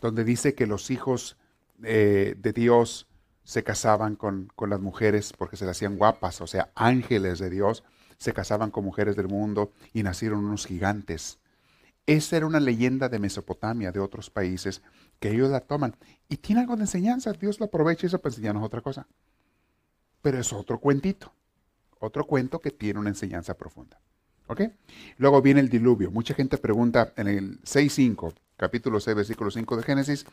Donde dice que los hijos eh, de Dios se casaban con, con las mujeres porque se las hacían guapas, o sea, ángeles de Dios, se casaban con mujeres del mundo y nacieron unos gigantes. Esa era una leyenda de Mesopotamia, de otros países, que ellos la toman. Y tiene algo de enseñanza, Dios lo aprovecha y eso para enseñarnos otra cosa. Pero es otro cuentito, otro cuento que tiene una enseñanza profunda. ¿Ok? Luego viene el diluvio. Mucha gente pregunta en el 6.5, capítulo 6, versículo 5 de Génesis.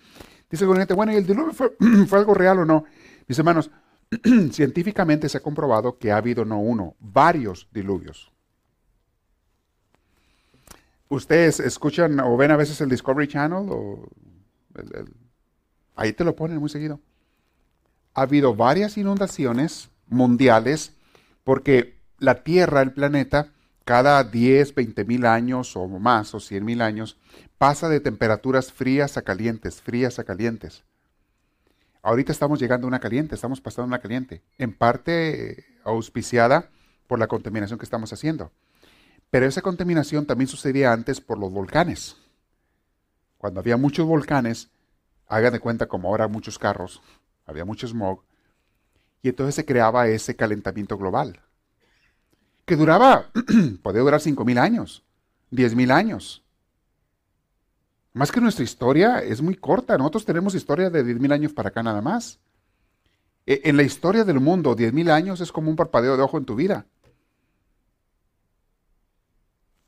Dice el gente, bueno, ¿y el diluvio fue, fue algo real o no? Mis hermanos, científicamente se ha comprobado que ha habido no uno, varios diluvios. ¿Ustedes escuchan o ven a veces el Discovery Channel? Ahí te lo ponen muy seguido. Ha habido varias inundaciones mundiales porque la Tierra, el planeta, cada 10, 20 mil años o más, o 100 mil años, pasa de temperaturas frías a calientes, frías a calientes. Ahorita estamos llegando a una caliente, estamos pasando a una caliente, en parte auspiciada por la contaminación que estamos haciendo. Pero esa contaminación también sucedía antes por los volcanes. Cuando había muchos volcanes, hagan de cuenta como ahora muchos carros, había mucho smog, y entonces se creaba ese calentamiento global, que duraba, podía durar 5.000 años, 10.000 años. Más que nuestra historia es muy corta, nosotros tenemos historia de 10.000 años para acá nada más. E, en la historia del mundo, 10.000 años es como un parpadeo de ojo en tu vida.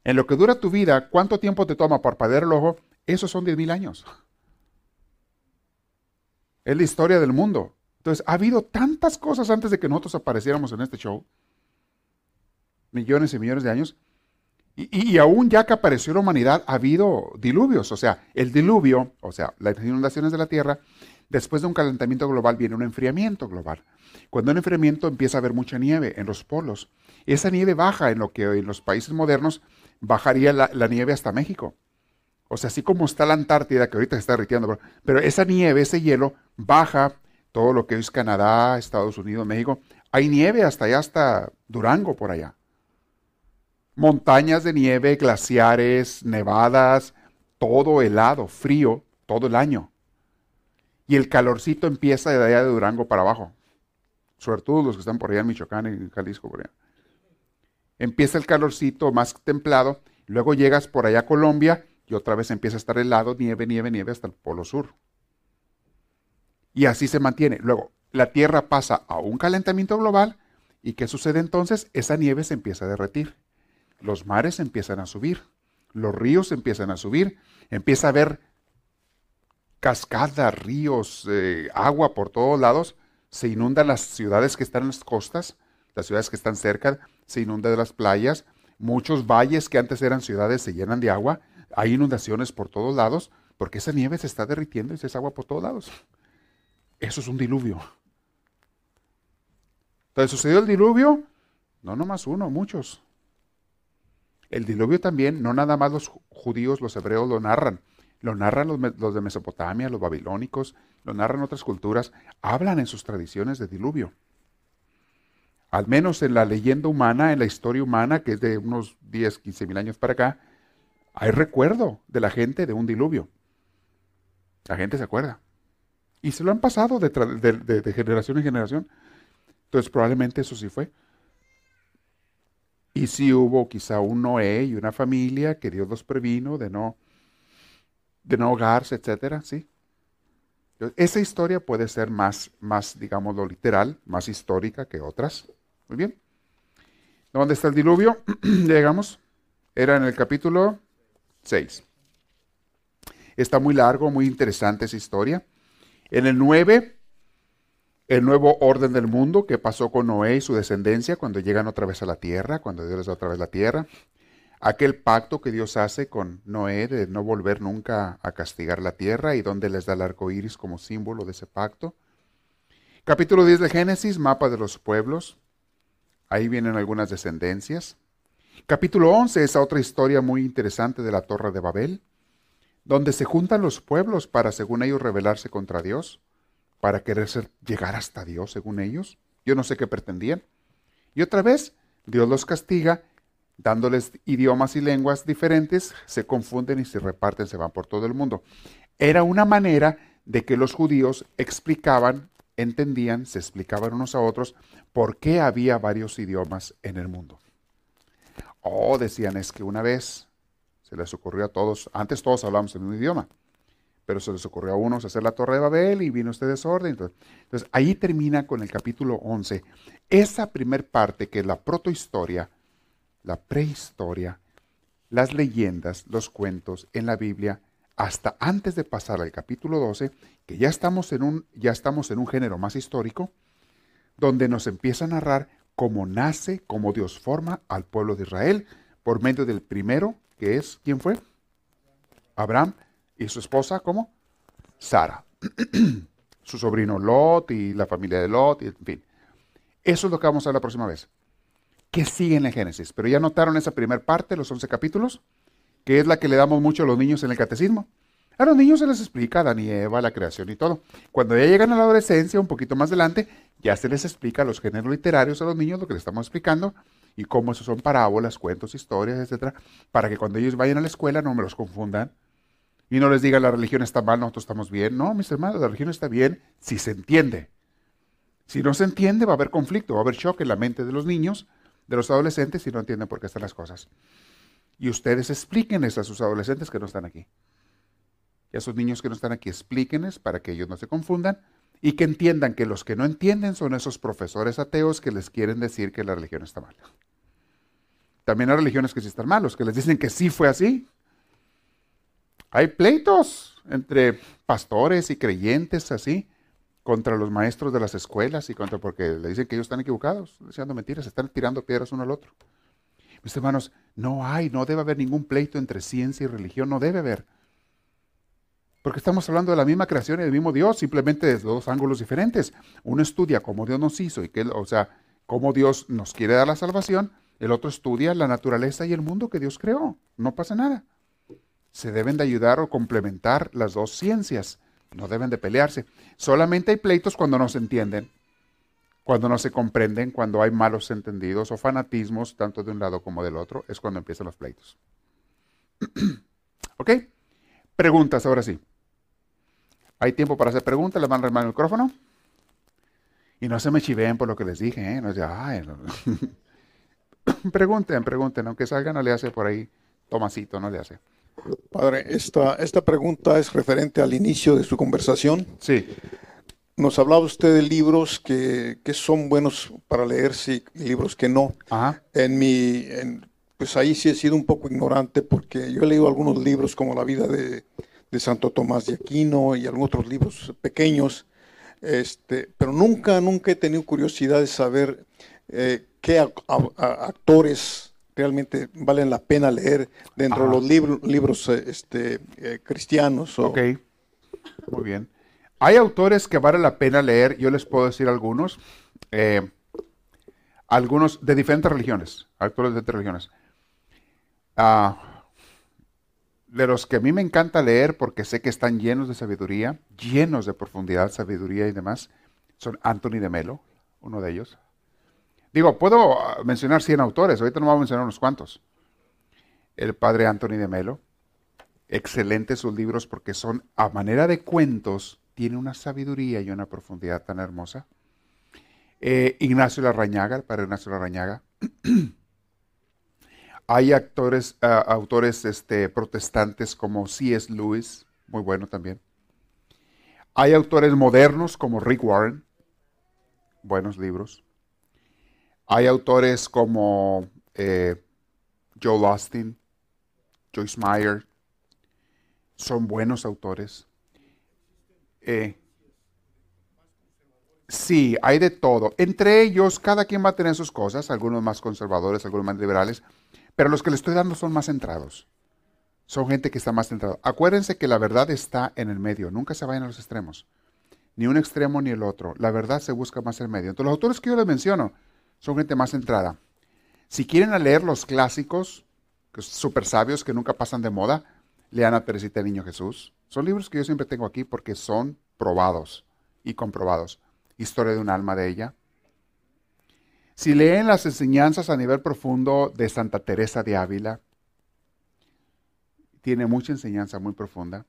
En lo que dura tu vida, ¿cuánto tiempo te toma parpadear el ojo? Esos son 10.000 años. Es la historia del mundo. Entonces, ha habido tantas cosas antes de que nosotros apareciéramos en este show. Millones y millones de años. Y, aún ya que apareció la humanidad, ha habido diluvios. O sea, el diluvio, o sea, las inundaciones de la Tierra, después de un calentamiento global viene un enfriamiento global. Cuando un enfriamiento empieza a haber mucha nieve en los polos. Esa nieve baja en lo que en los países modernos bajaría la nieve hasta México. O sea, así como está la Antártida, que ahorita se está derritiendo, pero, esa nieve, ese hielo, baja todo lo que es Canadá, Estados Unidos, México. Hay nieve hasta allá, hasta Durango por allá. Montañas de nieve, glaciares, nevadas, todo helado, frío, todo el año. Y el calorcito empieza de allá de Durango para abajo. Sobre todo los que están por allá en Michoacán y Jalisco, por allá. Empieza el calorcito más templado, luego llegas por allá a Colombia y otra vez empieza a estar helado, nieve, nieve, nieve hasta el polo sur. Y así se mantiene. Luego, la Tierra pasa a un calentamiento global y ¿qué sucede entonces? Esa nieve se empieza a derretir. Los mares empiezan a subir, los ríos empiezan a subir, empieza a haber cascadas, ríos, eh, agua por todos lados, se inundan las ciudades que están en las costas, las ciudades que están cerca, se inundan las playas, muchos valles que antes eran ciudades se llenan de agua, hay inundaciones por todos lados porque esa nieve se está derritiendo y se es agua por todos lados. Eso es un diluvio. Entonces, ¿sucedió el diluvio? No nomás uno, muchos. El diluvio también, no nada más los judíos, los hebreos lo narran. Lo narran los, los de Mesopotamia, los babilónicos, lo narran otras culturas. Hablan en sus tradiciones de diluvio. Al menos en la leyenda humana, en la historia humana, que es de unos 10, 15 mil años para acá, hay recuerdo de la gente de un diluvio. La gente se acuerda. Y se lo han pasado de, generación en generación. Entonces probablemente eso sí fue. Y sí hubo quizá un Noé y una familia que Dios los previno de no, de no ahogarse, etcétera, sí. esa historia puede ser más, más, lo literal, más histórica que otras. Muy bien. ¿Dónde está el diluvio? Llegamos. Era en el capítulo 6. Está muy largo, muy interesante esa historia. En el 9, el nuevo orden del mundo que pasó con Noé y su descendencia cuando llegan otra vez a la tierra, cuando Dios les da otra vez la tierra. Aquel pacto que Dios hace con Noé de no volver nunca a castigar la tierra y donde les da el arco iris como símbolo de ese pacto. Capítulo 10 de Génesis, mapa de los pueblos. Ahí vienen algunas descendencias. Capítulo 11 es otra historia muy interesante de la Torre de Babel, donde se juntan los pueblos para, según ellos, rebelarse contra Dios, para querer llegar hasta Dios, según ellos. Yo no sé qué pretendían. Y otra vez, Dios los castiga, dándoles idiomas y lenguas diferentes, se confunden y se reparten, se van por todo el mundo. Era una manera de que los judíos explicaban, entendían, se explicaban unos a otros por qué había varios idiomas en el mundo. Oh, decían, es que una vez se les ocurrió a todos, antes todos hablábamos en un idioma, pero se les ocurrió a unos hacer la Torre de Babel y vino este desorden. Entonces, entonces ahí termina con el capítulo 11. Esa primer parte que es la protohistoria, la prehistoria, las leyendas, los cuentos en la Biblia, hasta antes de pasar al capítulo 12, que ya estamos en un, ya estamos en un género más histórico, donde nos empieza a narrar cómo nace, cómo Dios forma al pueblo de Israel por medio del primero, que es, ¿quién fue? Abraham y su esposa, ¿cómo? Sara. su sobrino Lot y la familia de Lot, y en fin. Eso es lo que vamos a ver la próxima vez. ¿Qué sigue en el Génesis? Pero ya notaron esa primera parte, los 11 capítulos, que es la que le damos mucho a los niños en el catecismo. A los niños se les explica Adán y Eva, la creación y todo. Cuando ya llegan a la adolescencia, un poquito más adelante, ya se les explica los géneros literarios a los niños, lo que les estamos explicando, y cómo eso son parábolas, cuentos, historias, etcétera, para que cuando ellos vayan a la escuela no me los confundan y no les digan la religión está mal, nosotros estamos bien. No, mis hermanos, la religión está bien si se entiende. Si no se entiende, va a haber conflicto, va a haber shock en la mente de los niños, de los adolescentes, si no entienden por qué están las cosas. Y ustedes explíquenles a sus adolescentes que no están aquí. Y a sus niños que no están aquí, explíquenles para que ellos no se confundan y que entiendan que los que no entienden son esos profesores ateos que les quieren decir que la religión está mal. También hay religiones que sí están malos, que les dicen que sí fue así. Hay pleitos entre pastores y creyentes así contra los maestros de las escuelas y contra porque le dicen que ellos están equivocados, diciendo mentiras, están tirando piedras uno al otro. Mis hermanos, no hay, no debe haber ningún pleito entre ciencia y religión, no debe haber. Porque estamos hablando de la misma creación y del mismo Dios, simplemente desde dos ángulos diferentes. Uno estudia cómo Dios nos hizo y que, o sea, cómo Dios nos quiere dar la salvación. El otro estudia la naturaleza y el mundo que Dios creó. No pasa nada. Se deben de ayudar o complementar las dos ciencias. No deben de pelearse. Solamente hay pleitos cuando no se entienden, cuando no se comprenden, cuando hay malos entendidos o fanatismos, tanto de un lado como del otro, es cuando empiezan los pleitos. ¿Ok? Preguntas, ahora sí. Hay tiempo para hacer preguntas, le van a el micrófono. Y no se me chiveen por lo que les dije, ¿eh? No pregunten, pregunten, aunque salga no le hace por ahí Tomasito, no le hace. Padre, esta, esta pregunta es referente al inicio de su conversación. Sí. Nos hablaba usted de libros que, son buenos para leerse y libros que no. Ajá. En mi, pues ahí sí he sido un poco ignorante porque yo he leído algunos libros como La vida de, de Santo Tomás de Aquino y algunos otros libros pequeños, este, pero nunca, nunca he tenido curiosidad de saber eh, qué actores realmente valen la pena leer dentro de los libros eh, este, eh, cristianos. Ok, muy bien. Hay autores que vale la pena leer, yo les puedo decir algunos, algunos de diferentes religiones, autores de diferentes religiones. Ah, de los que a mí me encanta leer porque sé que están llenos de sabiduría, llenos de profundidad, sabiduría y demás, son Anthony de Melo, uno de ellos. Digo, puedo ah, mencionar 100 autores, ahorita no voy a mencionar unos cuantos. El padre Anthony de Melo, excelentes sus libros porque son a manera de cuentos, tiene una sabiduría y una profundidad tan hermosa. Eh, Ignacio Larrañaga, el padre Ignacio Larrañaga. Hay actores, ah, autores este, protestantes como C.S. Lewis, muy bueno también. Hay autores modernos como Rick Warren, buenos libros. Hay autores como eh, Joel Austin, Joyce Meyer, son buenos autores. Eh, sí, hay de todo. Entre ellos, cada quien va a tener sus cosas, algunos más conservadores, algunos más liberales, pero los que le estoy dando son más centrados. Son gente que está más centrada. Acuérdense que la verdad está en el medio, nunca se vayan a los extremos. Ni un extremo ni el otro. La verdad se busca más en el medio. Entonces, los autores que yo les menciono son gente más centrada. Si quieren leer los clásicos, súper sabios que nunca pasan de moda, lean a Teresita Niño Jesús. Son libros que yo siempre tengo aquí porque son probados y comprobados. Historia de un alma de ella, si leen las enseñanzas a nivel profundo de Santa Teresa de Ávila, tiene mucha enseñanza muy profunda.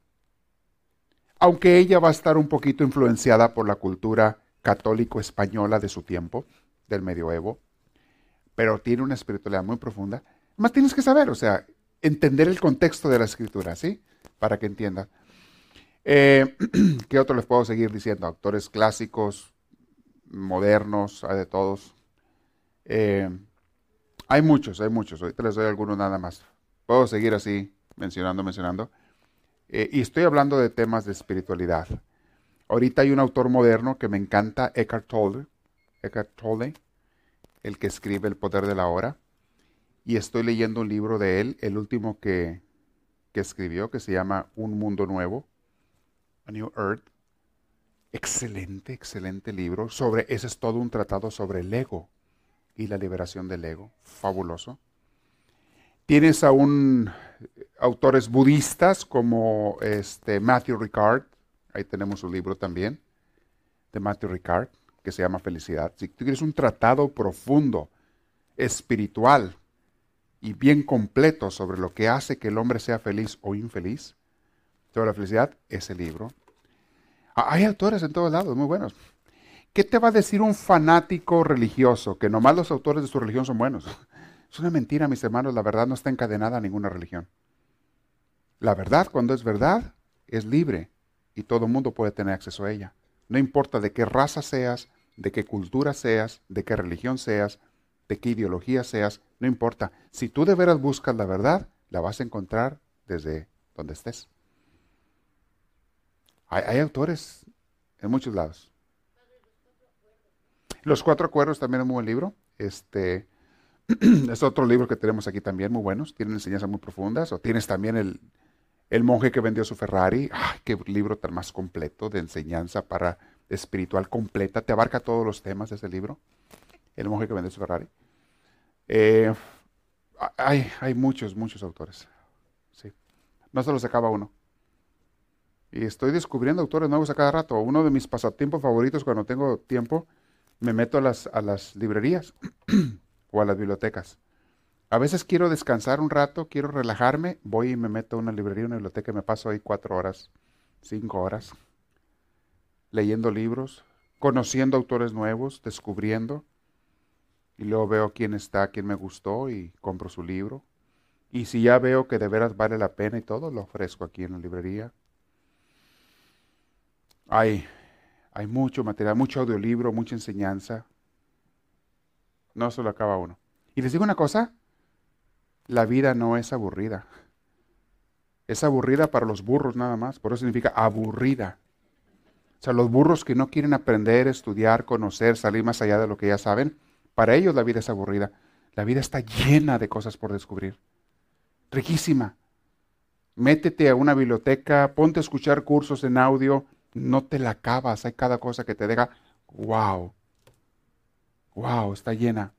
Aunque ella va a estar un poquito influenciada por la cultura católico española de su tiempo, del medioevo, pero tiene una espiritualidad muy profunda. Más tienes que saber, o sea, entender el contexto de la escritura, ¿sí? Para que entienda. Eh, ¿Qué otro les puedo seguir diciendo? Autores clásicos, modernos, hay de todos. Eh, hay muchos, hay muchos. Ahorita les doy algunos nada más. Puedo seguir así, mencionando, mencionando. Eh, y estoy hablando de temas de espiritualidad. Ahorita hay un autor moderno que me encanta, Eckhart Tolle, Eckhart Tolle, el que escribe El Poder de la Hora. Y estoy leyendo un libro de él, el último que, que escribió, que se llama Un Mundo Nuevo, A New Earth. Excelente, excelente libro. Sobre, ese es todo un tratado sobre el ego y la liberación del ego. Fabuloso. Tienes aún autores budistas como este Matthew Ricard, ahí tenemos un libro también de Matthew Ricard que se llama Felicidad. Si tú quieres un tratado profundo espiritual y bien completo sobre lo que hace que el hombre sea feliz o infeliz, sobre la felicidad, ese libro. Hay autores en todos lados muy buenos. ¿Qué te va a decir un fanático religioso? Que nomás los autores de su religión son buenos. Es una mentira, mis hermanos. La verdad no está encadenada a ninguna religión. La verdad, cuando es verdad, es libre y todo el mundo puede tener acceso a ella. No importa de qué raza seas, de qué cultura seas, de qué religión seas, de qué ideología seas, no importa. Si tú de veras buscas la verdad, la vas a encontrar desde donde estés. Hay, autores en muchos lados. Los cuatro acuerdos también es muy buen libro. Este es otro libro que tenemos aquí también, muy buenos. Tienen enseñanzas muy profundas. O tienes también el, el monje que vendió su Ferrari. ¡Ay, qué libro tan más completo de enseñanza para espiritual completa! Te abarca todos los temas de ese libro. El monje que vendió su Ferrari. Eh, hay, hay muchos, muchos autores. Sí. No se los acaba uno. Y estoy descubriendo autores nuevos a cada rato. Uno de mis pasatiempos favoritos cuando tengo tiempo, me meto a las, a las librerías o a las bibliotecas. A veces quiero descansar un rato, quiero relajarme, voy y me meto a una librería, una biblioteca y me paso ahí cuatro horas, cinco horas, leyendo libros, conociendo autores nuevos, descubriendo. Y luego veo quién está, quién me gustó y compro su libro. Y si ya veo que de veras vale la pena y todo, lo ofrezco aquí en la librería. Hay, hay mucho material, mucho audiolibro, mucha enseñanza. No se lo acaba uno. Y les digo una cosa, la vida no es aburrida. Es aburrida para los burros nada más, por eso significa aburrida. O sea, los burros que no quieren aprender, estudiar, conocer, salir más allá de lo que ya saben, para ellos la vida es aburrida. La vida está llena de cosas por descubrir. Riquísima. Métete a una biblioteca, ponte a escuchar cursos en audio, no te la acabas, hay cada cosa que te deja, wow, wow, está llena.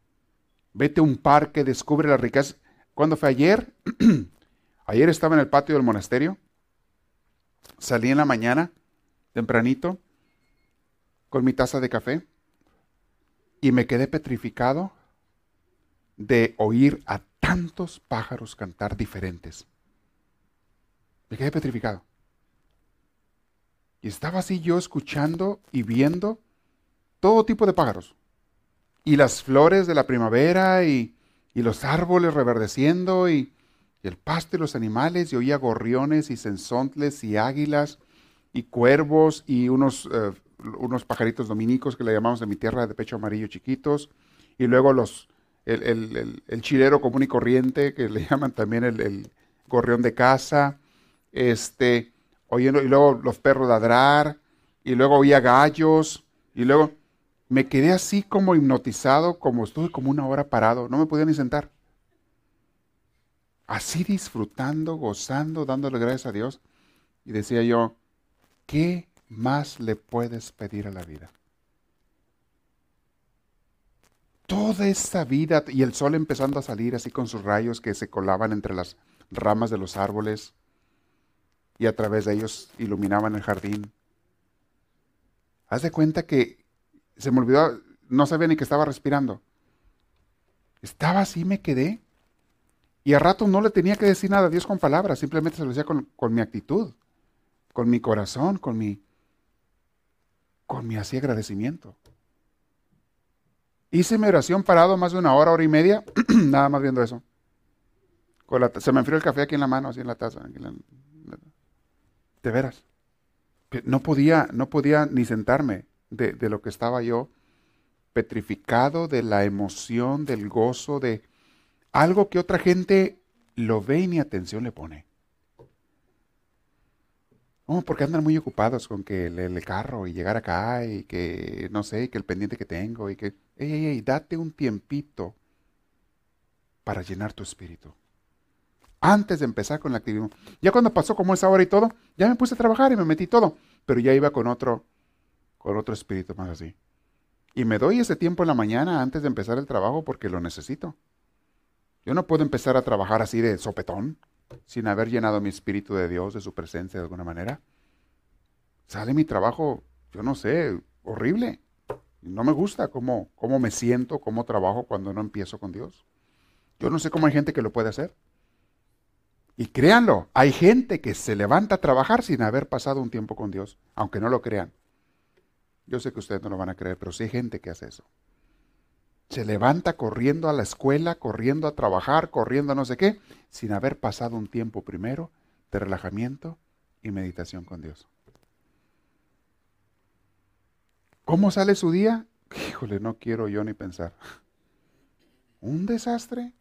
Vete a un parque, descubre la riqueza. ¿Cuándo fue ayer? ayer estaba en el patio del monasterio, salí en la mañana, tempranito, con mi taza de café, y me quedé petrificado de oír a tantos pájaros cantar diferentes. Me quedé petrificado. Y estaba así yo escuchando y viendo todo tipo de pájaros. Y las flores de la primavera y, los árboles reverdeciendo y, el pasto y los animales. Y oía gorriones y sensontles y águilas y cuervos y unos, eh, unos pajaritos dominicos que le llamamos de mi tierra de pecho amarillo chiquitos. Y luego los, el, el, chilero común y corriente que le llaman también el, gorrión de casa. Este, oyendo, y luego los perros ladrar, y luego oía gallos, y luego me quedé así como hipnotizado, como estuve como una hora parado, no me podía ni sentar. Así disfrutando, gozando, dándole gracias a Dios. Y decía yo, ¿qué más le puedes pedir a la vida? Toda esta vida y el sol empezando a salir así con sus rayos que se colaban entre las ramas de los árboles y a través de ellos iluminaban el jardín. Haz de cuenta que se me olvidó, no sabía ni que estaba respirando. Estaba así, me quedé. Y a rato no le tenía que decir nada a Dios con palabras, simplemente se lo decía con, con mi actitud, con mi corazón, con mi, con mi así agradecimiento. Hice mi oración parado más de una hora, hora y media, nada más viendo eso. se me enfrió el café aquí en la mano, así en la taza. De veras. No podía, no podía ni sentarme de, de lo que estaba yo petrificado de la emoción, del gozo, de algo que otra gente lo ve y ni atención le pone. Oh, porque andan muy ocupados con que el, carro y llegar acá y que, no sé, que el pendiente que tengo y que, ey, ey, ey, date un tiempito para llenar tu espíritu antes de empezar con el activismo. Ya cuando pasó como esa hora y todo, ya me puse a trabajar y me metí todo, pero ya iba con otro, con otro espíritu más así. Y me doy ese tiempo en la mañana antes de empezar el trabajo porque lo necesito. Yo no puedo empezar a trabajar así de sopetón, sin haber llenado mi espíritu de Dios, de su presencia de alguna manera. Sale mi trabajo, yo no sé, horrible. No me gusta cómo, cómo me siento, cómo trabajo cuando no empiezo con Dios. Yo no sé cómo hay gente que lo puede hacer. Y créanlo, hay gente que se levanta a trabajar sin haber pasado un tiempo con Dios, aunque no lo crean. Yo sé que ustedes no lo van a creer, pero sí hay gente que hace eso. Se levanta corriendo a la escuela, corriendo a trabajar, corriendo a no sé qué, sin haber pasado un tiempo primero de relajamiento y meditación con Dios. ¿Cómo sale su día? Híjole, no quiero yo ni pensar. ¿Un desastre?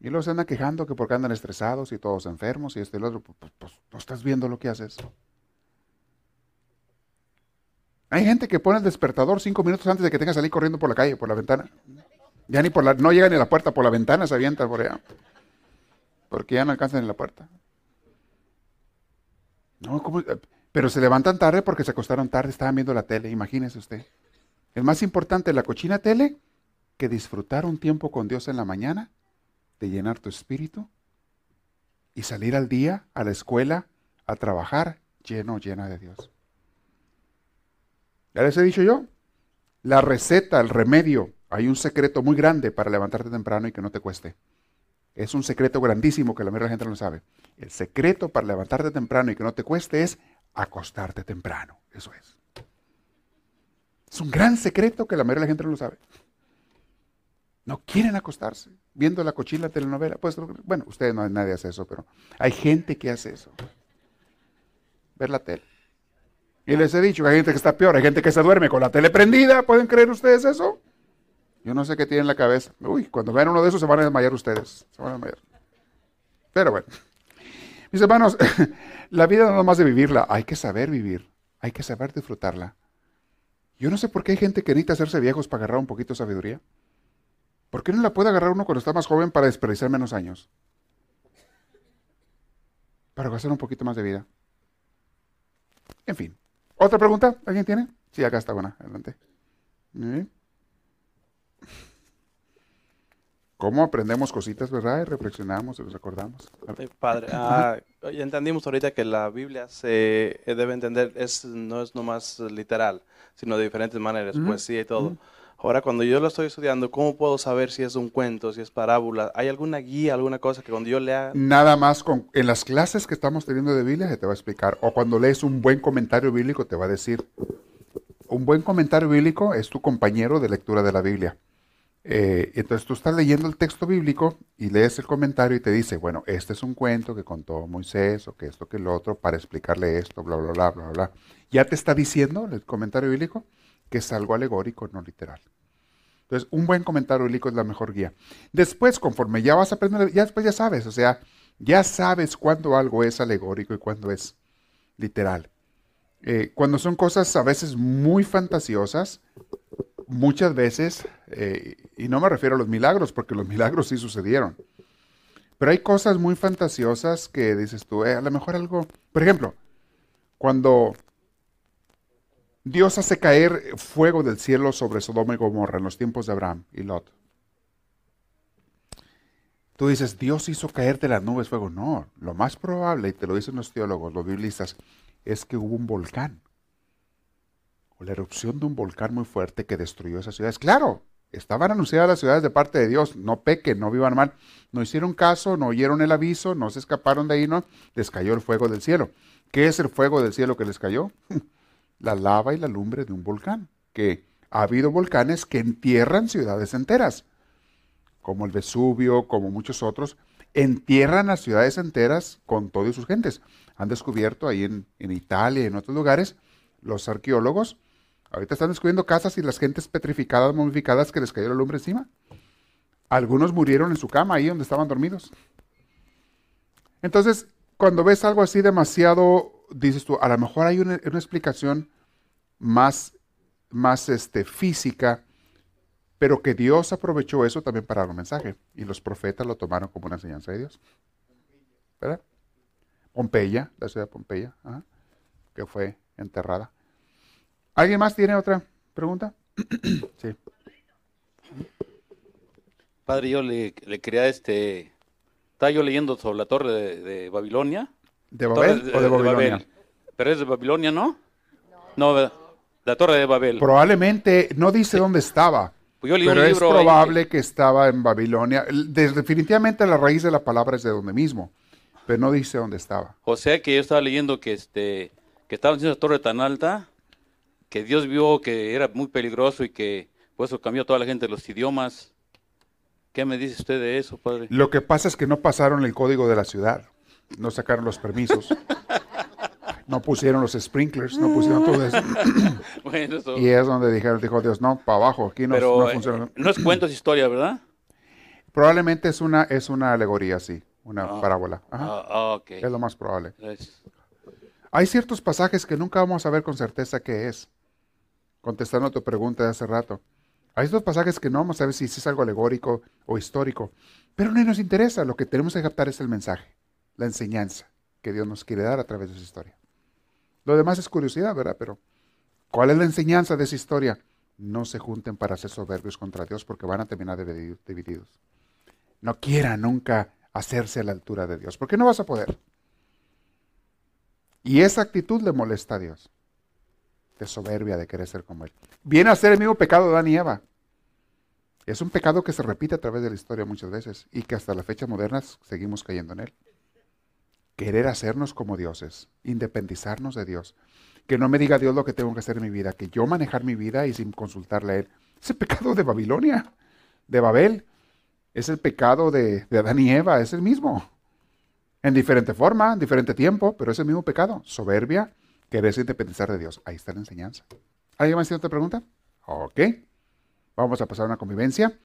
Y se andan quejando que porque andan estresados y todos enfermos y este y el otro. Pues, pues, pues, no estás viendo lo que haces. Hay gente que pone el despertador cinco minutos antes de que tenga que salir corriendo por la calle, por la ventana. Ya ni por la, no llega ni a la puerta, por la ventana se avienta por allá. Porque ya no alcanzan en la puerta. No, Pero se levantan tarde porque se acostaron tarde, estaban viendo la tele, imagínese usted. Es más importante la cochina tele que disfrutar un tiempo con Dios en la mañana de llenar tu espíritu y salir al día, a la escuela, a trabajar lleno, llena de Dios. Ya les he dicho yo, la receta, el remedio, hay un secreto muy grande para levantarte temprano y que no te cueste. Es un secreto grandísimo que la mayoría de la gente no sabe. El secreto para levantarte temprano y que no te cueste es acostarte temprano. Eso es. Es un gran secreto que la mayoría de la gente no lo sabe. No quieren acostarse viendo la cochila telenovela. Pues, bueno, ustedes no nadie hace eso, pero hay gente que hace eso. Ver la tele. Y les he dicho que hay gente que está peor, hay gente que se duerme con la tele prendida. ¿Pueden creer ustedes eso? Yo no sé qué tienen en la cabeza. Uy, cuando vean uno de esos se van a desmayar ustedes. Se van a desmayar. Pero bueno. Mis hermanos, la vida no es más de vivirla, hay que saber vivir, hay que saber disfrutarla. Yo no sé por qué hay gente que necesita hacerse viejos para agarrar un poquito de sabiduría. ¿Por qué no la puede agarrar uno cuando está más joven para desperdiciar menos años? Para gastar un poquito más de vida. En fin. ¿Otra pregunta? ¿Alguien tiene? Sí, acá está buena. Adelante. ¿Cómo aprendemos cositas, verdad? Y reflexionamos y nos acordamos. Padre, ah, ya entendimos ahorita que la Biblia se debe entender, es, no es nomás literal, sino de diferentes maneras, poesía y todo. Ahora, cuando yo lo estoy estudiando, ¿cómo puedo saber si es un cuento, si es parábola? ¿Hay alguna guía, alguna cosa que cuando yo lea... Nada más, con, en las clases que estamos teniendo de Biblia se te va a explicar. O cuando lees un buen comentario bíblico te va a decir. Un buen comentario bíblico es tu compañero de lectura de la Biblia. Eh, entonces tú estás leyendo el texto bíblico y lees el comentario y te dice, bueno, este es un cuento que contó Moisés o que esto, que el otro, para explicarle esto, bla, bla, bla, bla, bla. Ya te está diciendo el comentario bíblico que es algo alegórico, no literal. Entonces, un buen comentario bíblico es la mejor guía. Después, conforme ya vas a aprender, ya después ya sabes, o sea, ya sabes cuándo algo es alegórico y cuándo es literal. Eh, cuando son cosas a veces muy fantasiosas, muchas veces, eh, y no me refiero a los milagros, porque los milagros sí sucedieron, pero hay cosas muy fantasiosas que dices tú, eh, a lo mejor algo, por ejemplo, cuando Dios hace caer fuego del cielo sobre Sodoma y Gomorra en los tiempos de Abraham y Lot. Tú dices, Dios hizo caer de las nubes fuego. No, lo más probable, y te lo dicen los teólogos, los biblistas, es que hubo un volcán. O la erupción de un volcán muy fuerte que destruyó esas ciudades. Claro, estaban anunciadas las ciudades de parte de Dios. No pequen, no vivan mal. No hicieron caso, no oyeron el aviso, no se escaparon de ahí, no. Les cayó el fuego del cielo. ¿Qué es el fuego del cielo que les cayó? la lava y la lumbre de un volcán, que ha habido volcanes que entierran ciudades enteras, como el Vesubio, como muchos otros, entierran las ciudades enteras con todas sus gentes. Han descubierto ahí en, Italia y en otros lugares, los arqueólogos, ahorita están descubriendo casas y las gentes petrificadas, momificadas que les cayó la lumbre encima. Algunos murieron en su cama ahí donde estaban dormidos. Entonces, cuando ves algo así demasiado dices tú, a lo mejor hay una, explicación más, más este, física, pero que Dios aprovechó eso también para dar un mensaje. Y los profetas lo tomaron como una enseñanza de Dios. Pompeya, la ciudad de Pompeya, que fue enterrada. ¿Alguien más tiene otra pregunta? sí. Padre, yo le, quería, este, estaba yo leyendo sobre la torre de Babilonia ¿De Babel o de, Babilonia? Pero es de Babilonia, ¿no? No, La Torre de Babel. Probablemente no dice dónde estaba. Pues yo leí pero un es ahí probable que estaba en Babilonia. De- definitivamente la raíz de la palabra es de donde mismo, pero no dice dónde estaba. O sea que yo estaba leyendo que este que estaba haciendo esa torre tan alta que Dios vio que era muy peligroso y que por eso cambió a toda la gente los idiomas. ¿Qué me dice usted de eso, padre? Lo que pasa es que no pasaron el código de la ciudad, no sacaron los permisos, no pusieron los sprinklers, no pusieron todo eso. Bueno, eso- Y es donde dijeron, dijo Dios, no, para abajo, aquí no, pero no eh, funciona. no es cuento, es historia, ¿verdad? Probablemente es una, es una alegoría, sí, una Ah. parábola. Ajá. Ah, ah. Es lo más probable. Gracias. Hay ciertos pasajes que nunca vamos a ver con certeza qué es. Contestando a tu pregunta de hace rato. Hay estos pasajes que no vamos a ver si es algo alegórico o histórico. Pero no nos interesa. Lo que tenemos que captar es el mensaje, la enseñanza que Dios nos quiere dar a través de esa historia. Lo demás es curiosidad, ¿verdad? Pero, ¿cuál es la enseñanza de esa historia? No se junten para ser soberbios contra Dios porque van a terminar dividi- divididos. No quieran nunca hacerse a la altura de Dios, porque no vas a poder. Y esa actitud le molesta a Dios. De soberbia, de querer ser como Él. Viene a ser el mismo pecado de Adán y Eva. Es un pecado que se repite a través de la historia muchas veces y que hasta las fechas modernas seguimos cayendo en él. Querer hacernos como dioses, independizarnos de Dios. Que no me diga Dios lo que tengo que hacer en mi vida, que yo manejar mi vida y sin consultarle a Él. Ese pecado de Babilonia, de Babel, es el pecado de, de Adán y Eva, es el mismo. En diferente forma, en diferente tiempo, pero es el mismo pecado. Soberbia, quererse independizar de Dios. Ahí está la enseñanza. ¿Alguien más tiene otra pregunta? Ok. Vamos a pasar a una convivencia.